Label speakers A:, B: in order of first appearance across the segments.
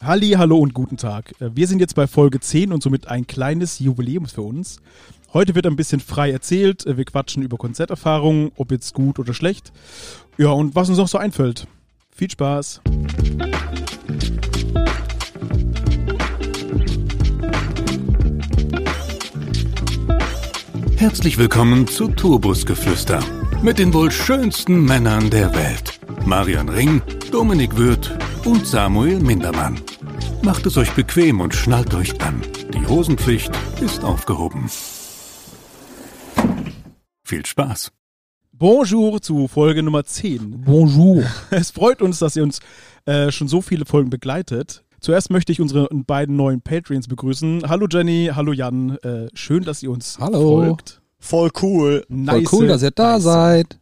A: Halli, hallo und guten Tag. Äh, Wir sind jetzt bei Folge 10 und somit ein kleines Jubiläum für uns. Heute wird ein bisschen frei erzählt. Äh, Wir quatschen über Konzerterfahrungen, ob jetzt gut oder schlecht. Ja, und was uns noch so einfällt. Viel Spaß.
B: Herzlich willkommen zu Turbusgeflüster mit den wohl schönsten Männern der Welt. Marian Ring, Dominik Würth und Samuel Mindermann. Macht es euch bequem und schnallt euch an. Die Hosenpflicht ist aufgehoben. Viel Spaß.
A: Bonjour zu Folge Nummer 10.
C: Bonjour.
A: Es freut uns, dass ihr uns äh, schon so viele Folgen begleitet. Zuerst möchte ich unsere beiden neuen Patreons begrüßen. Hallo Jenny, hallo Jan. Äh, schön, dass ihr uns
C: Hallo.
A: folgt.
D: Voll cool.
C: Voll
A: Nice.
C: cool, dass ihr da
A: Nice.
C: seid.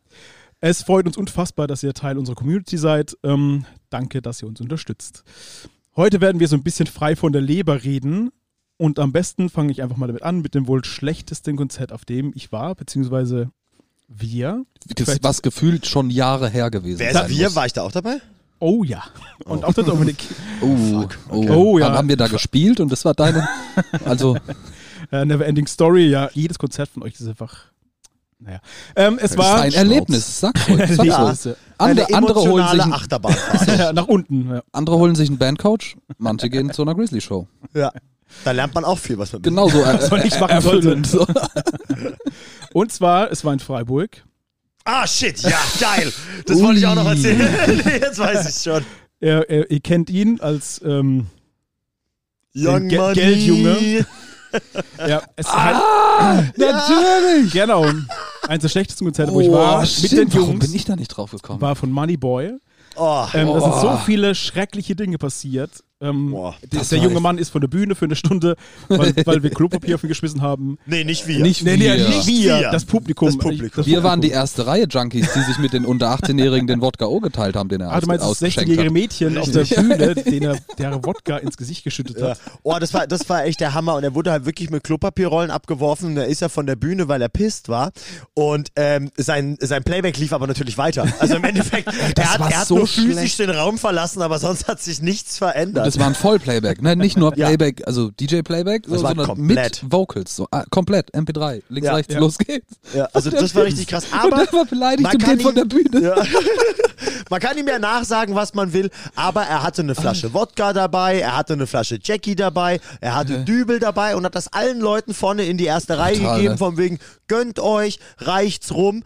A: Es freut uns unfassbar, dass ihr Teil unserer Community seid. Ähm, danke, dass ihr uns unterstützt. Heute werden wir so ein bisschen frei von der Leber reden. Und am besten fange ich einfach mal damit an, mit dem wohl schlechtesten Konzert, auf dem ich war, beziehungsweise wir.
C: Das,
A: Vielleicht-
C: was gefühlt schon Jahre her gewesen
D: Wer
C: sein
D: ist wir?
C: muss.
D: War ich da auch dabei?
A: Oh ja. Und auch der Dominik.
C: Oh, oh,
A: Oh, ja.
C: Haben, haben wir da gespielt und das war deine. Also,
A: Äh, Neverending Story, ja. Jedes Konzert von euch ist einfach. Naja. Ähm, es
C: das
A: war.
C: ist ein Erlebnis. Sag's ruhig. Sag's
A: Ja.
C: ruhig. Andere,
D: Eine
C: andere, holen sich ein,
A: ja, nach unten. Ja.
C: andere holen sich einen Bandcoach, manche gehen zu einer Grizzly-Show.
D: ja. Da lernt man auch viel, was man
C: Genauso äh,
A: Was man nicht machen
C: erfüllend. So.
A: Und zwar, es war in Freiburg.
D: Ah, shit, ja, geil. Das wollte ich auch noch erzählen. Jetzt weiß ich schon.
A: Er, er, ihr kennt ihn als. Ähm,
D: Young
A: Ge-
D: Money.
A: Geldjunge. Ja, es
C: Ah, natürlich.
A: Genau. Eins der schlechtesten Konzerte, wo ich
C: Oh,
A: war, mit
C: stimmt.
A: den
C: Warum
A: Jungs,
C: bin ich da nicht drauf gekommen?
A: war von Moneyboy.
D: Oh,
A: Ähm, Da sind so
C: Oh.
A: viele schreckliche Dinge passiert. Ähm,
D: Boah,
A: der, der junge Mann ist von der Bühne für eine Stunde, weil, weil wir Klopapier auf ihn geschmissen haben.
D: nee, nicht wir.
C: Nicht
A: Nee, nee,
C: wir.
A: nicht wir, das Publikum.
D: Das Publikum.
C: Wir waren die erste Reihe Junkies, die sich mit den unter 18-Jährigen den Wodka O geteilt haben, den er
A: Ah, du meinst das
C: ausgeschenkt
A: 16-jährige
C: hat.
A: Mädchen auf der Bühne, den er, der Wodka ins Gesicht geschüttet
D: Ja.
A: hat.
D: Oh, das war, das war echt der Hammer. Und er wurde halt wirklich mit Klopapierrollen abgeworfen. Und er ist ja von der Bühne, weil er pisst war. Und ähm, sein, sein Playback lief aber natürlich weiter. Also im Endeffekt, er hat, er hat
C: so
D: nur physisch
C: schlecht.
D: den Raum verlassen, aber sonst hat sich nichts verändert.
C: Das war ein Vollplayback, ne? Nicht nur
D: Ja.
C: Playback, also DJ-Playback, so,
D: Das war
C: sondern
D: komplett.
C: mit Vocals. So, ah, komplett, MP3, links,
D: Ja.
C: rechts,
A: Ja.
C: los geht's.
D: ja, also das war richtig krass.
C: und
D: Aber
C: der war beleidigt
D: man
C: und
D: kann
C: geht von der Bühne.
D: Ja. Man kann ihm ja nachsagen, was man will, aber er hatte eine Flasche Wodka dabei, er hatte eine Flasche Jackie dabei, er hatte Dübel dabei und hat das allen Leuten vorne in die erste Reihe
C: Total,
D: gegeben,
C: ne?
D: von wegen, gönnt euch, reicht's rum.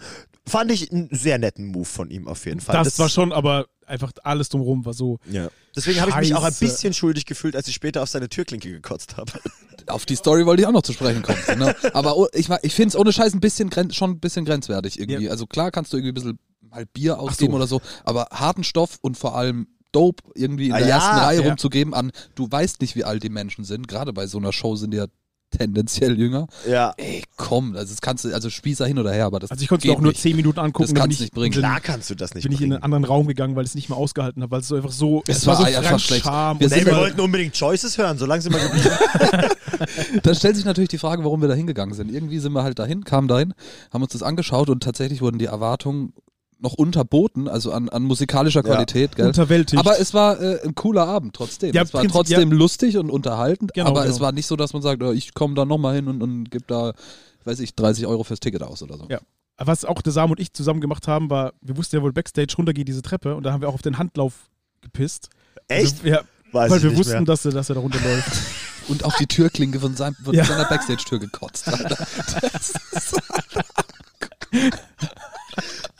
D: Fand ich einen sehr netten Move von ihm auf jeden Fall.
A: Das, war schon, aber einfach alles drumherum war so.
D: Ja. Deswegen habe ich mich auch ein bisschen schuldig gefühlt, als ich später auf seine Türklinke gekotzt habe.
C: Auf die Story wollte ich auch noch zu sprechen kommen. Ne? Aber oh, ich, ich finde es ohne Scheiß ein bisschen schon ein bisschen grenzwertig irgendwie.
A: Ja.
C: Also klar kannst du irgendwie ein bisschen halt Bier ausgeben
A: so.
C: oder so, aber harten Stoff und vor allem Dope irgendwie in
D: Ah,
C: der
D: ja,
C: ersten Reihe
A: ja.
C: rumzugeben an, du weißt nicht, wie alt die Menschen sind. Gerade bei so einer Show sind die ja tendenziell jünger.
D: Ja.
C: Ey, komm, also das kannst du, also Spießer hin oder her, aber das
A: Also ich konnte es auch nur
C: nicht.
A: 10 Minuten angucken.
C: Das kannst du
A: ich,
C: nicht bringen.
A: Bin,
D: Klar kannst du das nicht
A: bin ich in einen anderen Raum gegangen, weil ich es nicht mehr ausgehalten habe, weil es so einfach so.
C: Es
A: war
C: war
A: so
C: einfach schlecht.
A: Fremdscham
C: Wir
D: Nee, wir wollten unbedingt Choices hören, solange sind wir geblieben.
C: Da stellt sich natürlich die Frage, warum wir da hingegangen sind. Irgendwie sind wir halt dahin, kamen dahin, haben uns das angeschaut und tatsächlich wurden die Erwartungen noch unterboten, also an, an musikalischer
D: Ja.
C: Qualität, gell?
A: Unterwältigt.
C: Aber es war äh, ein cooler Abend trotzdem.
A: Ja,
C: es war trotzdem lustig und unterhaltend,
A: Genau,
C: aber
A: genau.
C: es war nicht so, dass man sagt, oh, ich komme da nochmal hin und, und gebe da, weiß ich, 30 Euro fürs Ticket aus oder so.
A: Ja. Was auch der Sam und ich zusammen gemacht haben, war, wir wussten ja wohl Backstage runter geht diese Treppe und da haben wir auch auf den Handlauf gepisst.
D: Echt?
A: Also, ja,
D: Weiß
A: weil
D: ich
A: wir
D: nicht
A: wussten,
D: mehr.
A: dass er, dass er da runterläuft.
C: Und auf die Türklinke von, seinem, von
A: Ja.
C: seiner Backstage-Tür gekotzt. Alter. Das ist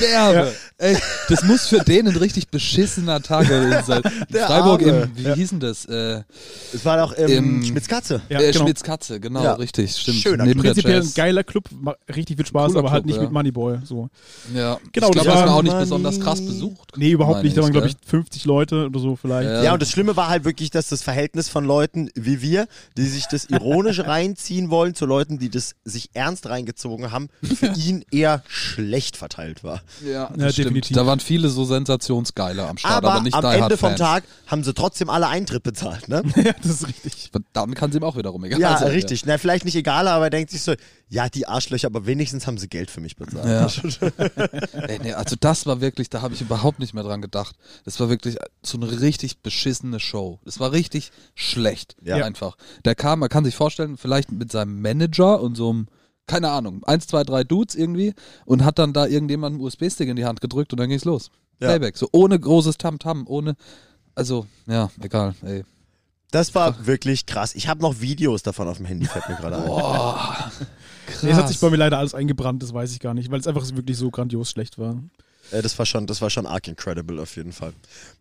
C: Derbe. Ey, das muss für den ein richtig beschissener Tag gewesen sein.
D: Der
C: Freiburg
D: Arme.
C: im, wie
A: Ja.
C: hieß denn das? Äh,
D: Es war doch im,
C: Im-
D: Schmitz-Katze.
A: Ja,
C: äh,
A: genau.
C: Schmitz-Katze, genau,
D: Ja.
C: richtig, stimmt.
D: Schöner
C: Neben
A: Prinzipiell ein geiler Club, richtig viel Spaß,
C: Cooler
A: aber halt
C: Club,
A: nicht
C: ja.
A: mit Moneyboy. So.
C: Ja.
A: Genau,
C: ich
A: das
C: glaube, das
A: war-
C: auch nicht
D: Money.
C: besonders krass besucht.
A: Nee, überhaupt nicht. Da waren, glaube ich, 50 Leute oder so vielleicht.
C: Ja.
D: Ja, und das Schlimme war halt wirklich, dass das Verhältnis von Leuten wie wir, die sich das ironisch reinziehen wollen, zu Leuten, die das sich ernst reingezogen haben, für ihn eher schlecht verteilt war.
C: Ja,
A: Ja, definitiv.
C: Da waren viele so sensationsgeile am Start, aber,
D: Aber
C: nicht
D: am Ende
C: Hard
D: vom
C: Fans.
D: Tag haben sie trotzdem alle Eintritt bezahlt, ne?
A: ja, das ist richtig.
C: Dann kann es ihm auch wiederum egal
D: Ja,
C: sein.
D: richtig. Na, vielleicht nicht egal, aber er denkt sich so, ja, die Arschlöcher, aber wenigstens haben sie Geld für mich bezahlt.
C: Ja. Ey, nee, also das war wirklich, da habe ich überhaupt nicht mehr dran gedacht. Das war wirklich so eine richtig beschissene Show. Das war richtig schlecht.
D: Ja.
C: Einfach. Der kam, man kann sich vorstellen, vielleicht mit seinem Manager und so einem, keine Ahnung, eins, zwei, drei Dudes irgendwie und hat dann da irgendjemand einen USB-Stick in die Hand gedrückt und dann ging's los.
D: Ja.
C: Playback. So ohne großes Tamtam, ohne. Also, ja, egal, ey.
D: Das war wirklich krass. Ich habe noch Videos davon auf dem Handy, fällt mir gerade ein.
C: Boah. Krass.
A: Nee, es hat sich bei mir leider alles eingebrannt, das weiß ich gar nicht, weil es einfach wirklich so grandios schlecht war.
D: Äh, das war schon, das war schon arg incredible auf jeden Fall.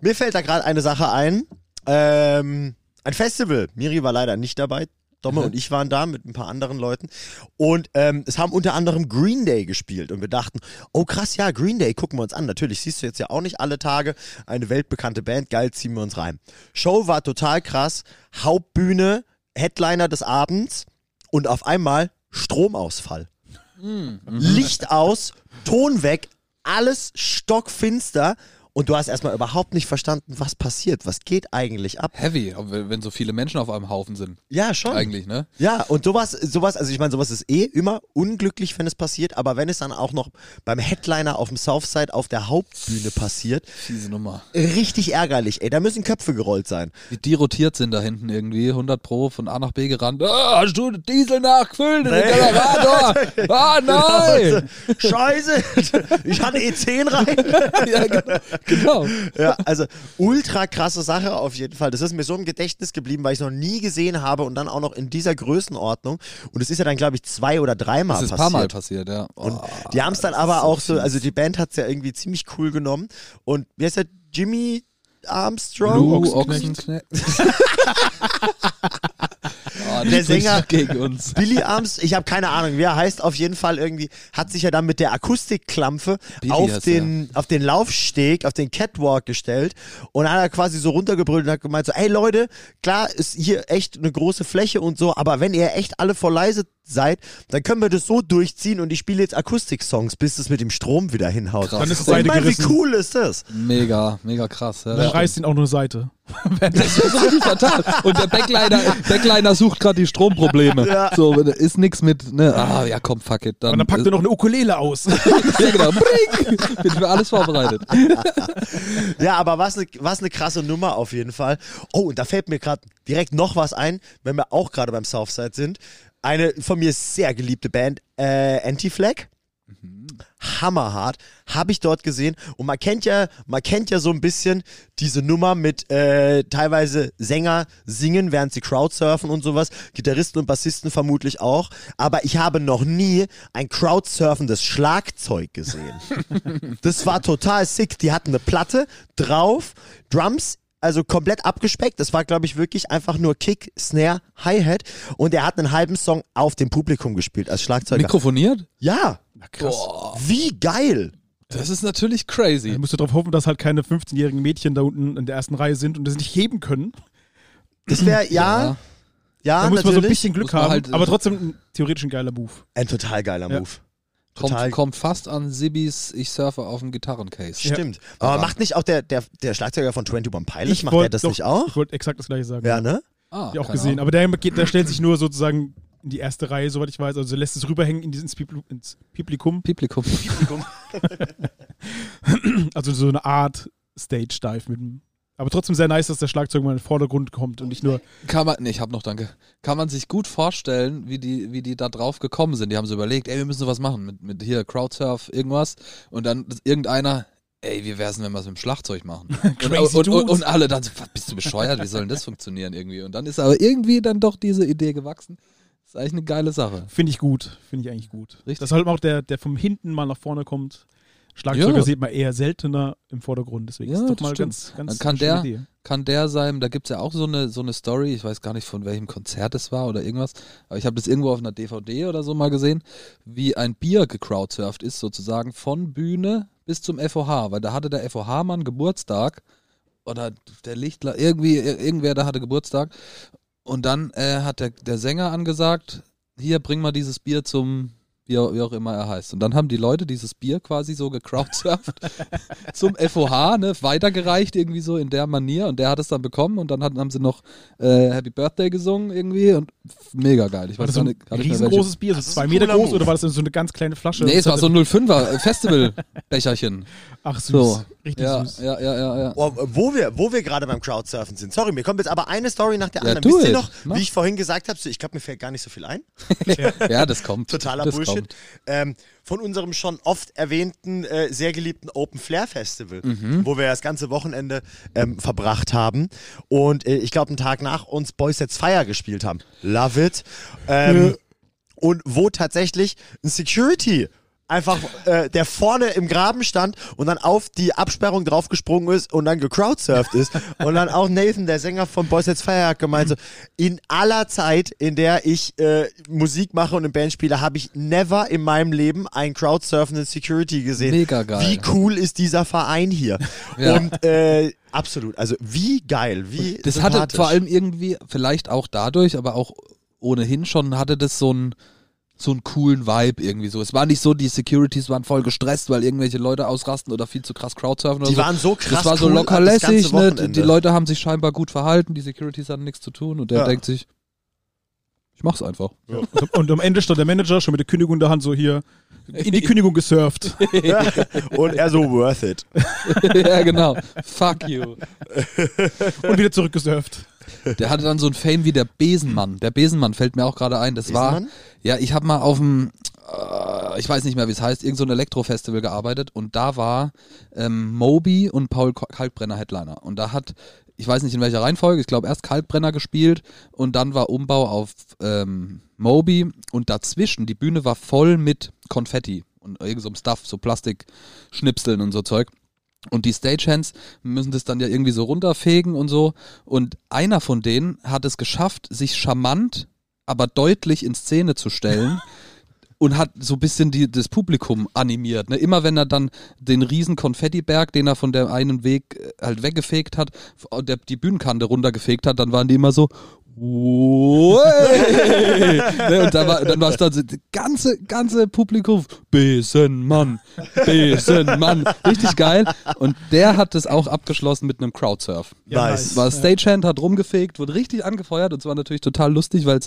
D: Mir fällt da gerade eine Sache ein. Ähm, ein Festival. Miri war leider nicht dabei. Domme
C: Mhm.
D: und ich waren da mit ein paar anderen Leuten. Und ähm, es haben unter anderem Green Day gespielt. Und wir dachten, oh krass, ja, Green Day, gucken wir uns an. Natürlich siehst du jetzt ja auch nicht alle Tage eine weltbekannte Band. Geil, ziehen wir uns rein. Show war total krass. Hauptbühne, Headliner des Abends. Und auf einmal Stromausfall. Licht aus, Ton weg, alles stockfinster und du hast erstmal überhaupt nicht verstanden, was passiert, was geht eigentlich ab.
C: Heavy, wenn so viele Menschen auf einem Haufen sind.
D: Ja, schon.
C: Eigentlich, ne?
D: Ja, und sowas, sowas, also ich meine, sowas ist eh immer unglücklich, wenn es passiert, aber wenn es dann auch noch beim Headliner auf dem Southside auf der Hauptbühne passiert,
C: Fiese Nummer.
D: richtig ärgerlich, ey, da müssen Köpfe gerollt sein.
C: Wie die rotiert sind da hinten irgendwie, 100 Pro von A nach B gerannt. Ah, hast du Diesel nachgefüllt in den. Generator? Ah, nein!
D: Scheiße, ich hatte E10 rein.
C: ja, genau. Genau.
D: Ja, also ultra krasse Sache auf jeden Fall. Das ist mir so im Gedächtnis geblieben, weil ich es noch nie gesehen habe und dann auch noch in dieser Größenordnung. Und es ist ja dann, glaube ich, zwei oder dreimal
C: Das ist ein
D: passiert.
C: paar Mal passiert, ja.
D: Und
C: Oh,
D: die haben es dann aber
C: ist
D: auch so, also die Band hat es ja irgendwie ziemlich cool genommen. Und wie heißt der? Jimmy Armstrong?
C: Lou
A: Ochsenknecht.
C: Ochsenknecht. oh,
D: Der Sänger-
C: gegen uns.
D: Billy Arms, ich habe keine Ahnung, wie er heißt, auf jeden Fall irgendwie, hat sich ja dann mit der Akustikklampe
C: Billy
D: auf den, auf den Laufsteg, auf den Catwalk gestellt und hat er quasi so runtergebrüllt und hat gemeint so, ey Leute, klar ist hier echt eine große Fläche und so, aber wenn ihr echt alle voll leise seid, dann können wir das so durchziehen und ich spiele jetzt Akustik-Songs, bis es mit dem Strom wieder hinhaut.
C: Krass.
A: Dann ist
D: ich meine, wie cool ist das?
C: Mega, mega krass. Ja,
A: Dann reißt ihn auch nur eine Seite.
C: Das ist richtig fatal. Und der Backliner, Backliner sucht gerade die Stromprobleme.
D: Ja.
C: So, ist nix mit, ne, ah, ja komm, fuck it. Dann,
A: Und dann packt er noch eine Ukulele aus.
C: ja, genau. Bring! Bin für alles vorbereitet.
D: Ja, aber was eine was ne krasse Nummer auf jeden Fall. Oh, und da fällt mir gerade direkt noch was ein, wenn wir auch gerade beim Southside sind. Eine von mir sehr geliebte Band, äh, Anti-Flag. Hammerhart, habe ich dort gesehen. Und man kennt ja, man kennt ja so ein bisschen diese Nummer mit äh, teilweise Sänger singen, während sie Crowdsurfen und sowas. Gitarristen und Bassisten vermutlich auch. Aber ich habe noch nie ein Crowdsurfendes Schlagzeug gesehen. Das war total sick. Die hatten eine Platte drauf, Drums, also komplett abgespeckt. Das war, glaube ich, wirklich einfach nur Kick, Snare, Hi-Hat. Und er hat einen halben Song auf dem Publikum gespielt als Schlagzeuger.
C: Mikrofoniert?
D: ja,
A: Na krass.
D: wie geil.
C: Das ist natürlich crazy.
A: Da musst du darauf hoffen, dass halt keine 15-jährigen Mädchen da unten in der ersten Reihe sind und das nicht heben können.
D: Das wäre, ja, ja,
A: Da muss man so ein
D: natürlich.
A: bisschen Glück haben,
C: halt-
A: aber trotzdem ein, theoretisch ein geiler Move.
D: Ein total geiler
A: Ja.
D: Move.
C: Kommt, kommt fast an Sibis Ich surfe auf dem Gitarrencase.
D: Stimmt. Aber
C: Aber-
D: macht nicht auch der, der, der Schlagzeuger von 21 Pilots, macht
A: wollt
D: der das
A: doch-
D: nicht auch?
A: Ich wollte exakt das gleiche sagen.
D: Ja, ne?
C: Ah,
A: Hab ich auch gesehen.
C: Ahnung.
A: Aber der, der stellt sich nur sozusagen in die erste Reihe, soweit ich weiß. Also lässt es rüberhängen in dieses Pipl- ins Publikum.
C: Publikum.
A: Also so eine Art Stage-Dive mit dem. Aber trotzdem sehr nice, dass der Schlagzeug mal in den Vordergrund kommt und nicht nur.
C: Kann man, nee, ich hab noch, danke. Kann man sich gut vorstellen, wie die, wie die da drauf gekommen sind. Die haben so überlegt, ey, wir müssen sowas machen mit, mit hier Crowdsurf, irgendwas. Und dann ist irgendeiner, ey, wie wär's denn, wenn wir es mit dem Schlagzeug machen?
A: Crazy
C: und, und, und, und alle dann so, was, bist du bescheuert? Wie soll denn das funktionieren irgendwie? Und dann ist aber irgendwie dann doch diese Idee gewachsen. ist eigentlich eine geile Sache.
A: Finde ich gut. Finde ich eigentlich gut.
C: Richtig.
A: Dass halt auch der, der vom hinten mal nach vorne kommt. Schlagzeuger
C: Ja.
A: sieht man eher seltener im Vordergrund. Deswegen
C: Ja,
A: ist doch
C: das
A: mal
C: stimmt.
A: ganz, ganz
C: Dann kann der-
A: Idee.
C: Kann der sein, da gibt's ja auch so eine, so eine Story, ich weiß gar nicht von welchem Konzert es war oder irgendwas, aber ich habe das irgendwo auf einer DVD oder so mal gesehen, wie ein Bier gecrowdsurft ist, sozusagen von Bühne bis zum FOH, weil da hatte der FOH-Mann Geburtstag oder der Lichtler, irgendwie, ir- irgendwer da hatte Geburtstag und dann äh, hat der, der Sänger angesagt, hier, bring mal dieses Bier zum, wie, auch- wie auch immer er heißt. Und dann haben die Leute dieses Bier quasi so gecrowdsurft zum FOH, ne, weitergereicht irgendwie so in der Manier und der hat es dann bekommen und dann hatten, haben sie noch äh, Happy Birthday gesungen irgendwie und mega geil. Ich
A: War
C: weiß
A: das so
C: gar
A: ein
C: nicht, welche-
A: riesengroßes Bier, so zwei
D: ein
A: Meter groß, oder war das so eine ganz kleine Flasche?
C: Nee, es war so ein 05er Festivalbecherchen.
A: Ach, süß.
C: So.
A: Richtig
C: Ja,
A: süß.
C: ja, ja, ja, ja.
D: Oh, wo wir, wo wir gerade beim Crowdsurfen sind. Sorry, mir kommt jetzt aber eine Story nach der
C: Ja,
D: anderen.
C: do
D: Wisst ihr noch,
C: Mach.
D: wie ich vorhin gesagt habe, so, ich glaube, mir fällt gar nicht so viel ein.
C: Ja, das kommt.
D: Totaler
C: das
D: Bullshit.
C: Kommt.
D: Ähm, von unserem schon oft erwähnten, äh, sehr geliebten Open Flair Festival,
C: Mhm.
D: wo wir das ganze Wochenende ähm, verbracht haben. Und äh, ich glaube, einen Tag nach uns Boys Sets Fire gespielt haben. Love it. Ähm, Und wo tatsächlich ein Security einfach, äh, der vorne im Graben stand und dann auf die Absperrung draufgesprungen ist und dann gecrowdsurft ist. und dann auch Nathan, der Sänger von Boys Sets Fire, hat gemeint, so, in aller Zeit, in der ich äh, Musik mache und eine Band spiele, habe ich never in meinem Leben einen crowdsurfenden Security gesehen.
C: Mega geil.
D: Wie cool ist dieser Verein hier?
C: Ja.
D: Und äh, absolut, also wie geil, wie
C: Das hatte vor allem irgendwie, vielleicht auch dadurch, aber auch ohnehin schon, hatte das so einen so einen coolen Vibe irgendwie so. Es war nicht so, die Securities waren voll gestresst, weil irgendwelche Leute ausrasten oder viel zu krass Crowdsurfen oder
D: Die
C: so.
D: waren so krass
C: Das war so
D: cool
C: locker lässig, ne? Die, die Leute haben sich scheinbar gut verhalten, die Securities hatten nichts zu tun und der
D: Ja.
C: denkt sich, ich mach's einfach.
A: Und, und am Ende stand der Manager schon mit der Kündigung in der Hand so hier in die Kündigung gesurft.
D: und er so worth it.
C: ja, genau. Fuck you.
A: und wieder zurückgesurft.
C: Der hatte dann so ein Fame wie der Besenmann. Der Besenmann fällt mir auch gerade ein. Das war,
D: Besenmann?
C: ja, ich habe mal auf dem, äh, ich weiß nicht mehr, wie es heißt, irgend so ein Elektrofestival gearbeitet und da war ähm, Moby und Paul Kalkbrenner Headliner. Und da hat, ich weiß nicht in welcher Reihenfolge, ich glaube erst Kalkbrenner gespielt und dann war Umbau auf ähm, Moby und dazwischen, die Bühne war voll mit Konfetti und irgend so Stuff, so Plastikschnipseln und so Zeug. Und die Stagehands müssen das dann ja irgendwie so runterfegen und so. Und einer von denen hat es geschafft, sich charmant, aber deutlich in Szene zu stellen. Und hat so ein bisschen die, das Publikum animiert. Ne? Immer wenn er dann den riesen Konfettiberg, den er von der einen Weg äh, halt weggefegt hat, der, die Bühnenkante runtergefegt hat, dann waren die immer so! ne, und da war, dann war es dann so, das ganze, ganze Publikum, Besenmann, Besenmann, richtig geil. Und der hat das auch abgeschlossen mit einem Crowdsurf.
A: Ja,
D: Nice.
C: War Stagehand, hat rumgefegt, wurde richtig angefeuert und es war natürlich total lustig, weil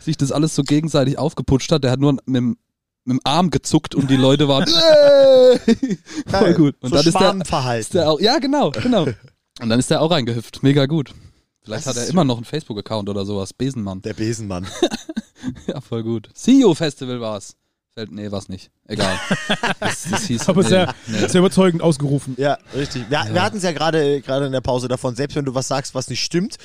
C: sich das alles so gegenseitig aufgeputscht hat. Der hat nur mit, dem- mit dem Arm gezuckt und die Leute waren voll gut. Und
D: so
C: dann ist der, ist der auch, ja genau, genau. Und dann ist der auch reingehüpft, mega gut. Vielleicht
D: Das
C: hat er immer noch einen Facebook-Account oder sowas, Besenmann.
D: Der Besenmann.
C: Ja, voll gut. CEO Festival war's. Fällt, nee, war's nicht. Egal. Das, das hieß,
A: Aber
C: nee,
A: sehr,
C: nee.
A: sehr überzeugend ausgerufen.
D: Ja, richtig. Wir, wir hatten es ja gerade gerade in der Pause davon, selbst wenn du was sagst, was nicht stimmt,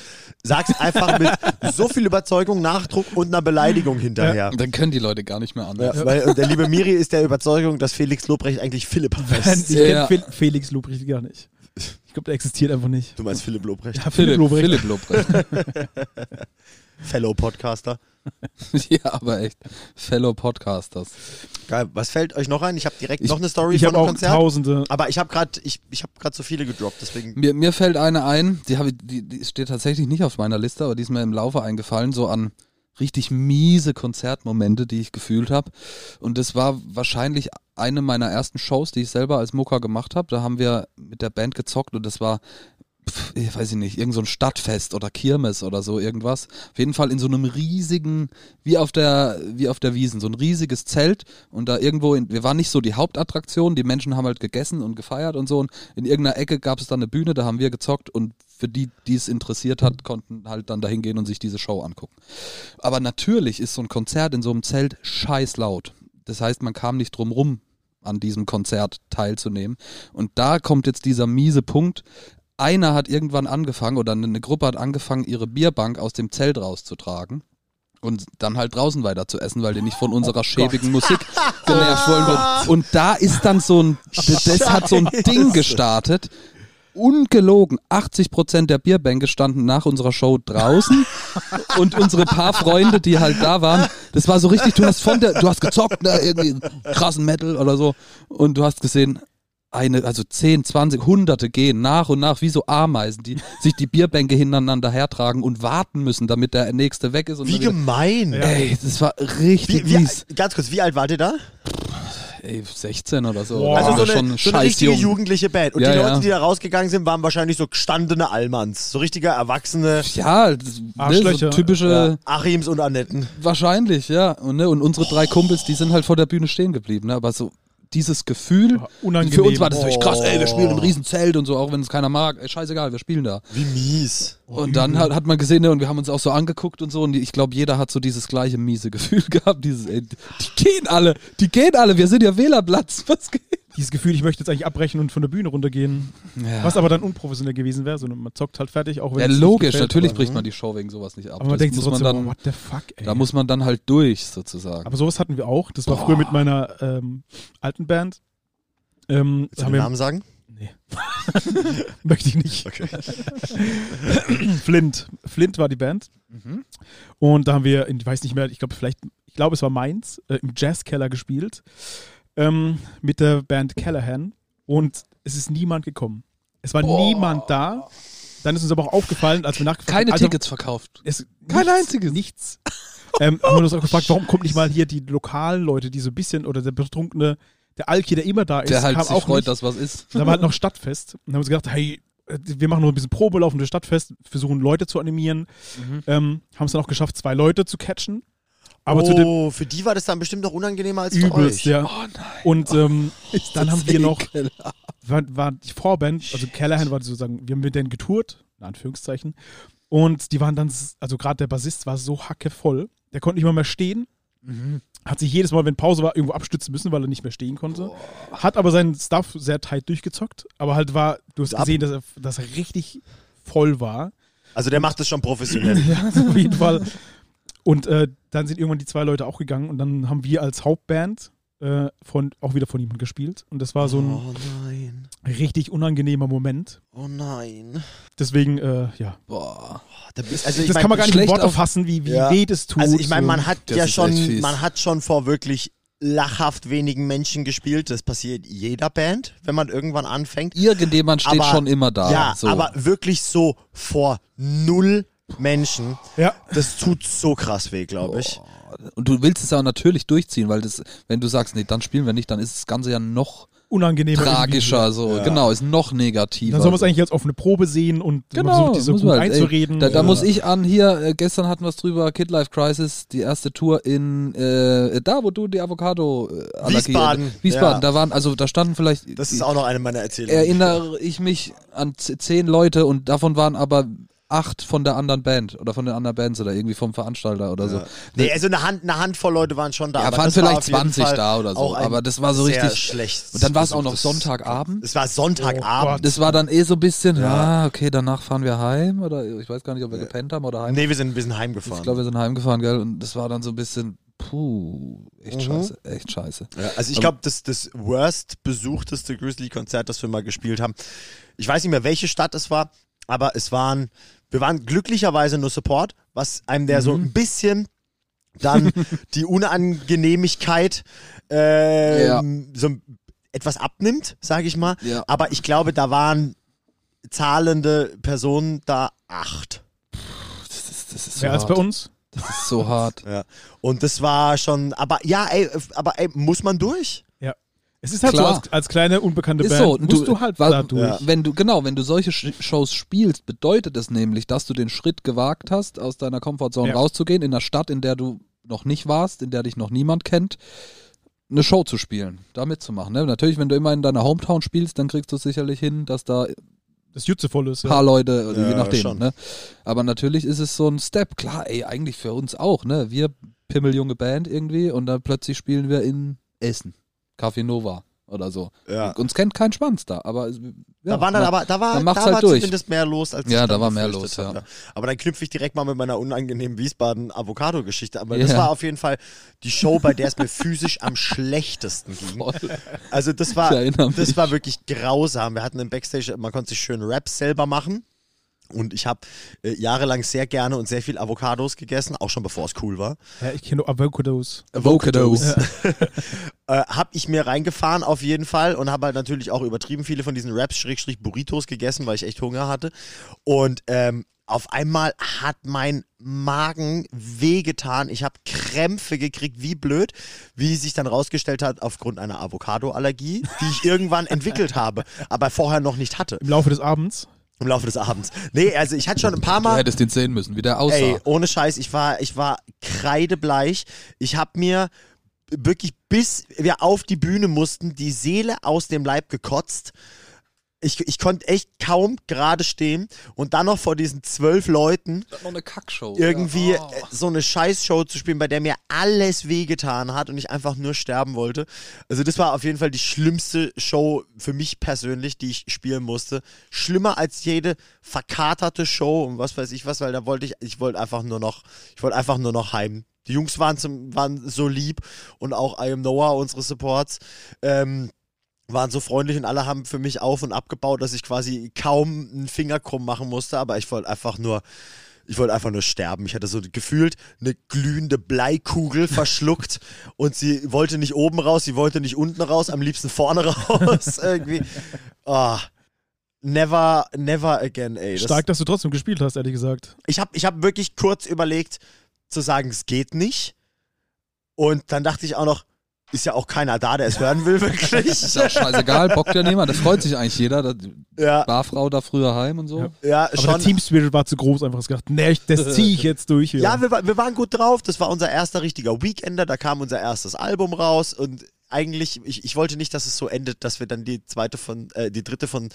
D: sag's einfach mit so viel Überzeugung, Nachdruck und einer Beleidigung hinterher.
C: Dann können die Leute gar nicht mehr
D: Ja.
C: anders.
D: weil der liebe Miri ist der Überzeugung, dass Felix Lobrecht eigentlich Philipp heißt.
A: Ich
C: Ja.
A: kenne Fel Felix Lobrecht gar nicht. Ich glaube, der existiert einfach nicht.
D: Du meinst Philipp Lobrecht,
A: Ja,
C: Philipp,
A: Lobrecht.
C: Philipp Lobrecht.
D: Fellow Podcaster.
C: ja, aber echt. Fellow Podcasters.
D: Geil. Was fällt euch noch ein? Ich habe direkt
C: Ich-
D: noch eine Story
A: Ich
D: von
A: habe
D: einem
A: auch
D: Konzert.
A: tausende.
D: Aber ich habe gerade ich, ich hab grad so viele gedroppt, deswegen.
C: Mir, mir fällt eine ein, die, ich, die, die steht tatsächlich nicht auf meiner Liste, aber die ist mir im Laufe eingefallen, so an richtig miese Konzertmomente, die ich gefühlt habe. Und das war wahrscheinlich eine meiner ersten Shows, die ich selber als Mucker gemacht habe. Da haben wir mit der Band gezockt und das war, ich weiß ich nicht, irgend so ein Stadtfest oder Kirmes oder so irgendwas. Auf jeden Fall in so einem riesigen, wie auf der, wie auf der Wiesen, so ein riesiges Zelt und da irgendwo, in, wir waren nicht so die Hauptattraktion, die Menschen haben halt gegessen und gefeiert und so und in irgendeiner Ecke gab es dann eine Bühne, da haben wir gezockt und für die, die es interessiert hat, konnten halt dann dahin gehen und sich diese Show angucken. Aber natürlich ist so ein Konzert in so einem Zelt scheiß laut. Das heißt, man kam nicht drum rum, an diesem Konzert teilzunehmen. Und da kommt jetzt dieser miese Punkt. Einer hat irgendwann angefangen oder eine Gruppe hat angefangen, ihre Bierbank aus dem Zelt rauszutragen. Und dann halt draußen weiter zu essen, weil die nicht von unserer schäbigen Musik genervt wollen. würden. Und da ist dann so ein, das, hat so ein Ding gestartet. Ungelogen, 80% der Bierbänke standen nach unserer Show draußen und unsere paar Freunde, die halt da waren, das war so richtig, du hast von der, du hast gezockt, ne, irgendwie krassen Metal oder so und du hast gesehen, eine, also 10, 20, Hunderte gehen nach und nach wie so Ameisen, die sich die Bierbänke hintereinander hertragen und warten müssen, damit der nächste weg ist. Und
D: Wie gemein.
C: Ey, das war richtig
D: Wie, wie,
C: mies.
D: ganz kurz, wie alt wart ihr da?
C: Ey, 16 oder so.
A: Boah.
D: Also so eine,
C: schon
D: so eine richtige
C: jung.
D: jugendliche Band. Und
C: Ja,
D: die
C: ja.
D: Leute, die da rausgegangen sind, waren wahrscheinlich so gestandene Allmanns. So richtige Erwachsene
C: Ja, ne, so typische,
D: ja, Achims und Annetten.
C: wahrscheinlich, ja. Und, ne, und unsere drei Kumpels, die sind halt vor der Bühne stehen geblieben. Ne? Aber so dieses Gefühl,
A: Unangenehm.
C: für uns war das natürlich
D: Oh.
C: krass, ey, wir spielen im Riesenzelt und so, auch wenn es keiner mag. Ey, scheißegal, wir spielen da.
D: Wie mies.
C: Und dann hat, hat man gesehen, ne, und wir haben uns auch so angeguckt und so, und ich glaube, jeder hat so dieses gleiche miese Gefühl gehabt. Dieses, ey, die gehen alle, die gehen alle, wir sind ja Wählerplatz. Was geht?
A: Dieses Gefühl, ich möchte jetzt eigentlich abbrechen und von der Bühne runtergehen.
C: Ja,
A: Was aber dann unprofessionell gewesen wäre, sondern man zockt halt fertig, auch wenn
C: ja
A: es nicht
C: logisch,
A: gefällt.
C: natürlich bricht man die Show wegen sowas nicht ab.
A: Aber man
C: Das
A: denkt sich
C: muss man
A: trotzdem,
C: dann,
A: oh, what the fuck, ey.
C: da muss man dann halt durch, sozusagen.
A: aber sowas hatten wir auch. Das war früher mit meiner ähm, alten Band. Ähm,
D: Willst du den
A: wir,
D: Namen sagen?
A: Nee. Möchte ich nicht.
D: Okay.
A: Flint. Flint war die Band.
C: Mhm.
A: Und da haben wir, in, ich weiß nicht mehr, ich glaube vielleicht, ich glaube es war Mainz, äh, im Jazzkeller gespielt. Ähm, mit der Band Callahan. Und es ist niemand gekommen. Es war niemand da. Dann ist uns aber auch aufgefallen, als wir nachgefragt
C: Keine
A: also,
C: Tickets verkauft.
A: Es,
C: Kein
A: nichts,
C: einziges.
A: Nichts. ähm, haben wir uns auch gefragt, warum kommt nicht mal hier die lokalen Leute, die so ein bisschen, oder der betrunkene, der Alki, der immer da ist,
C: Der halt
A: kam
C: sich
A: auch
C: freut,
A: nicht.
C: dass was ist.
A: Dann haben wir halt noch Stadtfest. Und haben uns gedacht, hey, äh, wir machen noch ein bisschen Probelauf für Stadtfest, versuchen Leute zu animieren.
C: Mhm.
A: Ähm, haben es dann auch geschafft, zwei Leute zu catchen. Aber zu dem
D: oh, für die war das dann bestimmt noch unangenehmer als für
A: übelst,
D: euch.
A: ja.
C: Oh nein.
A: Und ähm, dann haben wir noch, war, war die Vorband, also Callahan war sozusagen, wir haben mit denen getourt, in Anführungszeichen. Und die waren dann, also gerade der Bassist war so hackevoll, der konnte nicht mal mehr stehen.
C: Mhm.
A: Hat sich jedes Mal, wenn Pause war, irgendwo abstützen müssen, weil er nicht mehr stehen konnte. Hat aber seinen Stuff sehr tight durchgezockt. Aber halt war, du hast gesehen, dass er, dass er richtig voll war.
D: Also der macht das schon professionell.
A: Ja, auf jeden Fall. Und äh, dann sind irgendwann die zwei Leute auch gegangen und dann haben wir als Hauptband äh, von, auch wieder von jemandem gespielt. Und das war so ein
D: oh nein.
A: richtig unangenehmer Moment.
D: Oh nein.
A: Deswegen, äh, ja.
C: Boah.
D: Da bist, also ich
A: das
D: mein,
A: kann man gar nicht in Worte fassen, wie, wie
D: Ja.
A: weh das tut.
D: Also ich meine, man hat
C: Das
D: ja schon, man hat schon vor wirklich lachhaft wenigen Menschen gespielt. Das passiert jeder Band, wenn man irgendwann anfängt.
C: Irgendjemand steht
D: Aber-
C: schon immer da.
D: ja,
C: so.
D: aber wirklich so vor null Menschen.
A: ja.
D: Das tut so krass weh, glaube ich.
C: Und du willst es auch natürlich durchziehen, weil das, wenn du sagst, nee, dann spielen wir nicht, dann ist das Ganze ja noch
A: unangenehmer.
C: tragischer, so.
D: Ja.
C: Genau, ist noch negativer.
A: Dann soll man es eigentlich als offene Probe sehen und
C: Genau,
A: versucht, die so gut
C: halt, ey,
A: einzureden.
C: Da, da
A: Ja.
C: muss ich an hier, äh, gestern hatten wir es drüber, Kid Life Crisis, die erste Tour in, äh, da wo du die Avocado äh, Allergie-
D: Wiesbaden,
C: Wiesbaden,
D: ja.
C: da waren, also da standen vielleicht,
D: Das ist auch noch eine meiner Erzählungen.
C: erinnere ich mich an zehn Leute und davon waren aber acht von der anderen Band oder von den anderen Bands oder irgendwie vom Veranstalter oder so.
D: Nee, also eine, Hand, eine Handvoll Leute waren schon da.
C: Ja,
D: aber
C: waren
D: war
C: vielleicht
D: jeden
C: 20
D: Fall
C: da oder so, aber das war so richtig-
D: schlecht.
C: Und dann war es auch noch Sonntagabend.
D: Es war Sonntagabend.
C: Das war dann eh so ein bisschen,
D: Ja.
C: ja, okay, danach fahren wir heim oder ich weiß gar nicht, ob wir gepennt haben oder heim.
D: nee, wir sind ein bisschen heimgefahren.
C: Ich glaube, wir sind heimgefahren, gell? Und das war dann so ein bisschen, puh, echt
D: Mhm.
C: scheiße, echt scheiße.
D: Ja, also ich glaube, das, das worst besuchteste Grizzly-Konzert, das wir mal gespielt haben. Ich weiß nicht mehr, welche Stadt es war, aber es waren, wir waren glücklicherweise nur Support, was einem der so ein bisschen dann die Unangenehmigkeit ähm, so etwas abnimmt, sage ich mal.
C: Ja.
D: Aber ich glaube, da waren zahlende Personen da acht.
C: Das ist, das ist so
A: Mehr als
C: hart.
A: bei uns.
C: Das ist so hart.
D: Ja. Und das war schon, aber ja, ey, aber ey, muss man durch?
A: Es ist halt
C: Klar.
A: so, als, als kleine, unbekannte
C: Ist
A: Band
C: so,
A: musst du, halt
C: weil-
A: da durch.
D: Ja.
C: Wenn du, genau, wenn du solche Shows spielst, bedeutet es nämlich, dass du den Schritt gewagt hast, aus deiner Komfortzone
A: Ja.
C: rauszugehen, in einer Stadt, in der du noch nicht warst, in der dich noch niemand kennt, eine Show zu spielen, da mitzumachen. Ne? Natürlich, wenn du immer in deiner Hometown spielst, dann kriegst du es sicherlich hin, dass da ein
A: Das Jutzevoll ist.
C: paar
A: Ja.
C: Leute,
D: Ja,
C: je nachdem.
D: schon.
C: Ne? Aber natürlich ist es so ein Step. Klar, ey, eigentlich für uns auch. Ne? Wir pimmeljunge Band irgendwie und dann plötzlich spielen wir in Essen. Café Nova oder so.
D: Ja.
C: Uns kennt kein Schwanz da, aber ja,
D: da waren dann aber, da war, da
C: halt
D: war
C: durch.
D: zumindest mehr los, als
C: Ja, da war mehr los, ja.
D: Aber dann knüpfe ich direkt mal mit meiner unangenehmen Wiesbaden-Avocado-Geschichte. Aber das
C: Ja.
D: war auf jeden Fall die Show, bei der es mir physisch am schlechtesten ging.
C: Voll.
D: Also das war, das war wirklich grausam. Wir hatten im Backstage, man konnte sich schön Raps selber machen. Und ich habe äh, jahrelang sehr gerne und sehr viel Avocados gegessen, auch schon bevor es cool war.
A: Ja, ich kenne nur Avocados.
C: Avocados.
D: Äh, hab ich mir reingefahren auf jeden Fall und habe halt natürlich auch übertrieben viele von diesen Raps-Burritos gegessen, weil ich echt Hunger hatte. Und ähm, auf einmal hat mein Magen wehgetan. Ich habe Krämpfe gekriegt, wie blöd, wie sich dann rausgestellt hat, aufgrund einer Avocado-Allergie, die ich irgendwann entwickelt habe, aber vorher noch nicht hatte.
A: Im Laufe des Abends.
D: Im Laufe des Abends. Nee, also ich hatte schon ein paar
C: Du
D: Mal.
C: hättest den sehen müssen, wie der aussah.
D: Ey, ohne Scheiß, ich war, ich war kreidebleich. Ich habe mir wirklich, bis wir auf die Bühne mussten, die Seele aus dem Leib gekotzt. Ich, ich konnte echt kaum gerade stehen und dann noch vor diesen zwölf Leuten irgendwie
C: Ja.
D: äh, so eine Scheißshow zu spielen, bei der mir alles wehgetan hat und ich einfach nur sterben wollte. Also das war auf jeden Fall die schlimmste Show für mich persönlich, die ich spielen musste. Schlimmer als jede verkaterte Show und was weiß ich was, weil da wollte ich, ich wollte einfach nur noch, ich wollte einfach nur noch heim. Die Jungs waren, zum, waren so lieb und auch I Am Noah, unsere Supports, ähm, waren so freundlich und alle haben für mich auf und abgebaut, dass ich quasi kaum einen Finger krumm machen musste, aber ich wollte einfach nur, ich wollte einfach nur sterben. Ich hatte so gefühlt eine glühende Bleikugel verschluckt und sie wollte nicht oben raus, sie wollte nicht unten raus, am liebsten vorne raus irgendwie. Ah, never, never again, ey. Das,
A: Stark, dass du trotzdem gespielt hast, ehrlich gesagt.
D: ich habe ich hab wirklich kurz überlegt zu sagen, es geht nicht. Und dann dachte ich auch noch, ist ja auch keiner da, der es hören will, wirklich.
C: Ist ja auch scheißegal, bockt ja niemand. Das freut sich eigentlich jeder. Da,
D: ja,
C: Barfrau da früher heim und so.
A: Ja.
D: ja,
A: Aber
D: schon.
A: der Team Spirit war zu groß, einfach gedacht, nee, das ziehe ich jetzt durch. hier.
D: Ja, wir, wir waren gut drauf. Das war unser erster richtiger Weekender. Da kam unser erstes Album raus und eigentlich, ich, ich wollte nicht, dass es so endet, dass wir dann die zweite von, äh, die dritte von,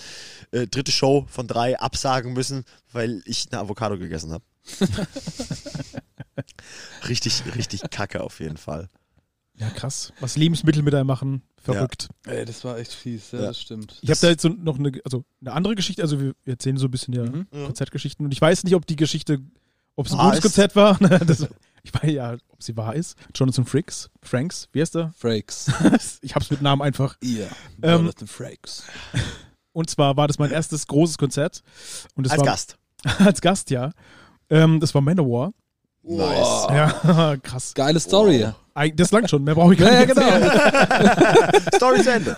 D: äh, dritte Show von drei absagen müssen, weil ich eine Avocado gegessen habe. richtig, richtig kacke auf jeden Fall.
A: Ja, krass. Was Lebensmittel mit einem machen, verrückt.
C: Ey, das war echt fies, ja,
D: Ja.
C: das stimmt.
A: Ich habe da jetzt so noch eine, also eine andere Geschichte, also wir erzählen so ein bisschen ja
C: Mhm.
A: Konzertgeschichten und ich weiß nicht, ob die Geschichte, ob es ein gutes
D: ist.
A: Konzert war. das, ich weiß ja, ob sie wahr ist. Jonathan Frakes, Franks, wie heißt der?
C: Frakes.
A: ich hab's mit Namen einfach.
C: Ihr.
A: Ähm,
C: Jonathan Frakes.
A: Und zwar war das mein erstes großes Konzert. Und das
D: Als
A: war,
D: Gast.
A: als Gast, ja. Ähm, das war Manowar.
D: Nice.
A: Ja, krass.
C: Geile Story.
A: Eig- Das langt schon, mehr brauche ich gar
C: Ja, ja,
A: nicht
C: genau.
A: erzählen.
D: Story zu Ende.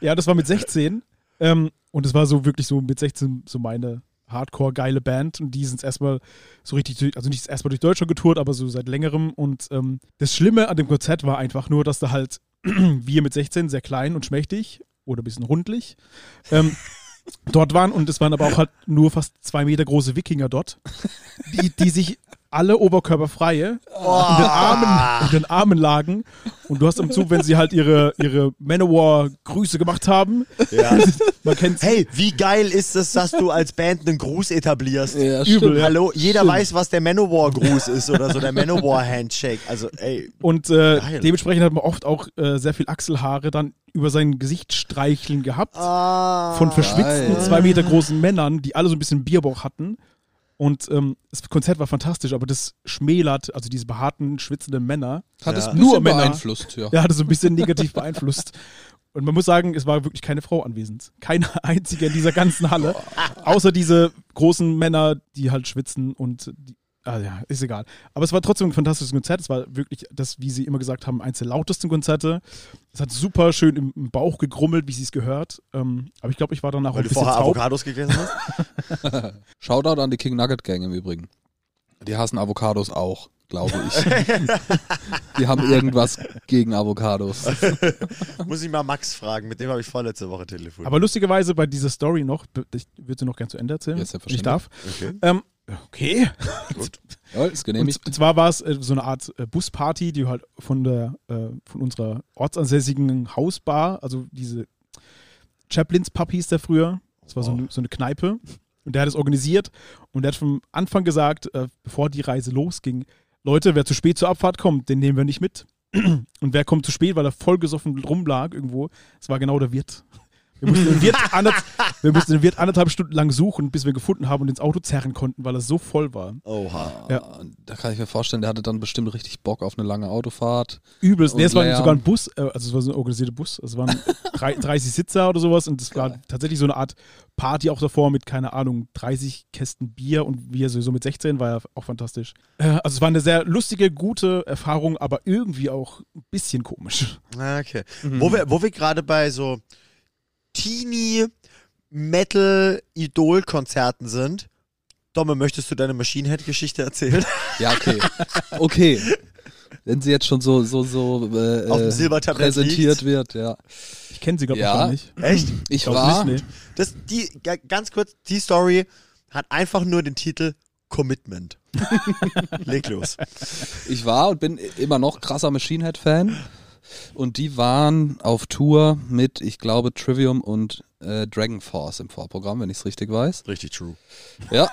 A: Ja, das war mit 16. Ähm, und das war so wirklich so mit 16 so meine Hardcore-geile Band. Und die sind erstmal so richtig, durch- also nicht erstmal durch Deutschland getourt, aber so seit längerem. Und ähm, das Schlimme an dem Konzert war einfach nur, dass da halt wir mit 16 sehr klein und schmächtig oder ein bisschen rundlich ähm, dort waren. Und es waren aber auch halt nur fast zwei Meter große Wikinger dort, die, die sich alle oberkörperfreie in den Armen, in den Armen lagen. Und du hast im Zug, wenn sie halt ihre, ihre Manowar-Grüße gemacht haben,
D: Ja.
A: man kennt
D: Hey, wie geil ist es, dass du als Band einen Gruß etablierst?
C: Ja,
A: Übel,
C: stimmt.
D: Hallo, jeder
C: Stimmt.
D: weiß, was der Manowar-Gruß ist oder so, der Manowar-Handshake. Also, ey,
A: Und äh, dementsprechend hat man oft auch äh, sehr viel Achselhaare dann über sein Gesicht streicheln gehabt.
D: Ah.
A: von verschwitzten,
C: geil.
A: zwei Meter großen Männern, die alle so ein bisschen Bierbauch hatten. Und ähm, das Konzert war fantastisch, aber das schmälert, also diese behaarten, schwitzenden Männer,
C: Hat es
D: Ja.
A: Nur Männer.
C: beeinflusst, ja.
A: ja, hat es so ein bisschen negativ beeinflusst. Und man muss sagen, es war wirklich keine Frau anwesend. Keine einzige in dieser ganzen Halle. Außer diese großen Männer, die halt schwitzen und die, ah ja, ist egal. Aber es war trotzdem ein fantastisches Konzert. Es war wirklich das, wie sie immer gesagt haben, eins der lautesten Konzerte. Es hat super schön im, im Bauch gegrummelt, wie sie es gehört. Ähm, aber ich glaube, ich war danach auch
D: Weil
A: ein
D: du
A: bisschen
D: vorher
A: taub.
D: Avocados gegessen hast?
C: Shoutout an die King Nugget Gang im Übrigen. Die hassen Avocados auch, glaube ich. die haben irgendwas gegen Avocados.
D: Muss ich mal Max fragen, mit dem habe ich vorletzte Woche telefoniert.
A: Aber lustigerweise bei dieser Story noch, ich würde sie noch gerne zu Ende erzählen,
C: Ja,
A: wenn ich
C: selbstverständlich.
A: darf.
D: okay.
A: Ähm, okay.
C: Ja, ist
A: Und,
C: genehmigt.
A: und zwar war es äh, so eine Art äh, Busparty, die halt von der äh, von unserer ortsansässigen Hausbar, also diese Chaplins Pub hieß der früher. Das war so, eine, so eine Kneipe. Und der hat es organisiert und der hat vom Anfang gesagt, bevor die Reise losging, Leute, wer zu spät zur Abfahrt kommt, den nehmen wir nicht mit. Und wer kommt zu spät, weil er vollgesoffen rumlag irgendwo, das war genau der Wirt. Wir mussten, den Wirt anderth- wir mussten den Wirt anderthalb Stunden lang suchen, bis wir gefunden haben und ins Auto zerren konnten, weil er so voll war.
D: Oha.
A: Ja.
C: Da kann ich mir vorstellen, der hatte dann bestimmt richtig Bock auf eine lange Autofahrt.
A: Übelst. Nee, es war sogar ein Bus, äh, also es war so ein organisierter Bus. Es waren drei, 30 Sitzer oder sowas und es war
C: Geil.
A: tatsächlich so eine Art Party auch davor mit, keine Ahnung, 30 Kästen Bier und wir sowieso mit 16 war ja auch fantastisch. Äh, also es war eine sehr lustige, gute Erfahrung, aber irgendwie auch ein bisschen komisch.
D: Ah, Okay. Wo wir, wo wir gerade bei so Teenie Metal Idol Konzerten sind. Domme, möchtest du deine Machine Head Geschichte erzählen?
C: Ja, okay. Okay. Wenn sie jetzt schon so, so, so äh,
D: Auf dem Silbertablett
C: präsentiert
D: liegt.
C: wird, ja.
A: Ich kenne sie, glaube ich,
C: Ja.
A: gar nicht.
D: Echt?
C: Ich
A: Glaub
C: war,
A: nicht, nee.
D: Das, die, ga- ganz kurz, die Story hat einfach nur den Titel Commitment. Leg los.
C: ich war und bin immer noch krasser Machine Head Fan. Und die waren auf Tour mit, ich glaube, Trivium und äh, Dragon Force im Vorprogramm, wenn ich es richtig weiß.
D: Richtig true.
C: Ja.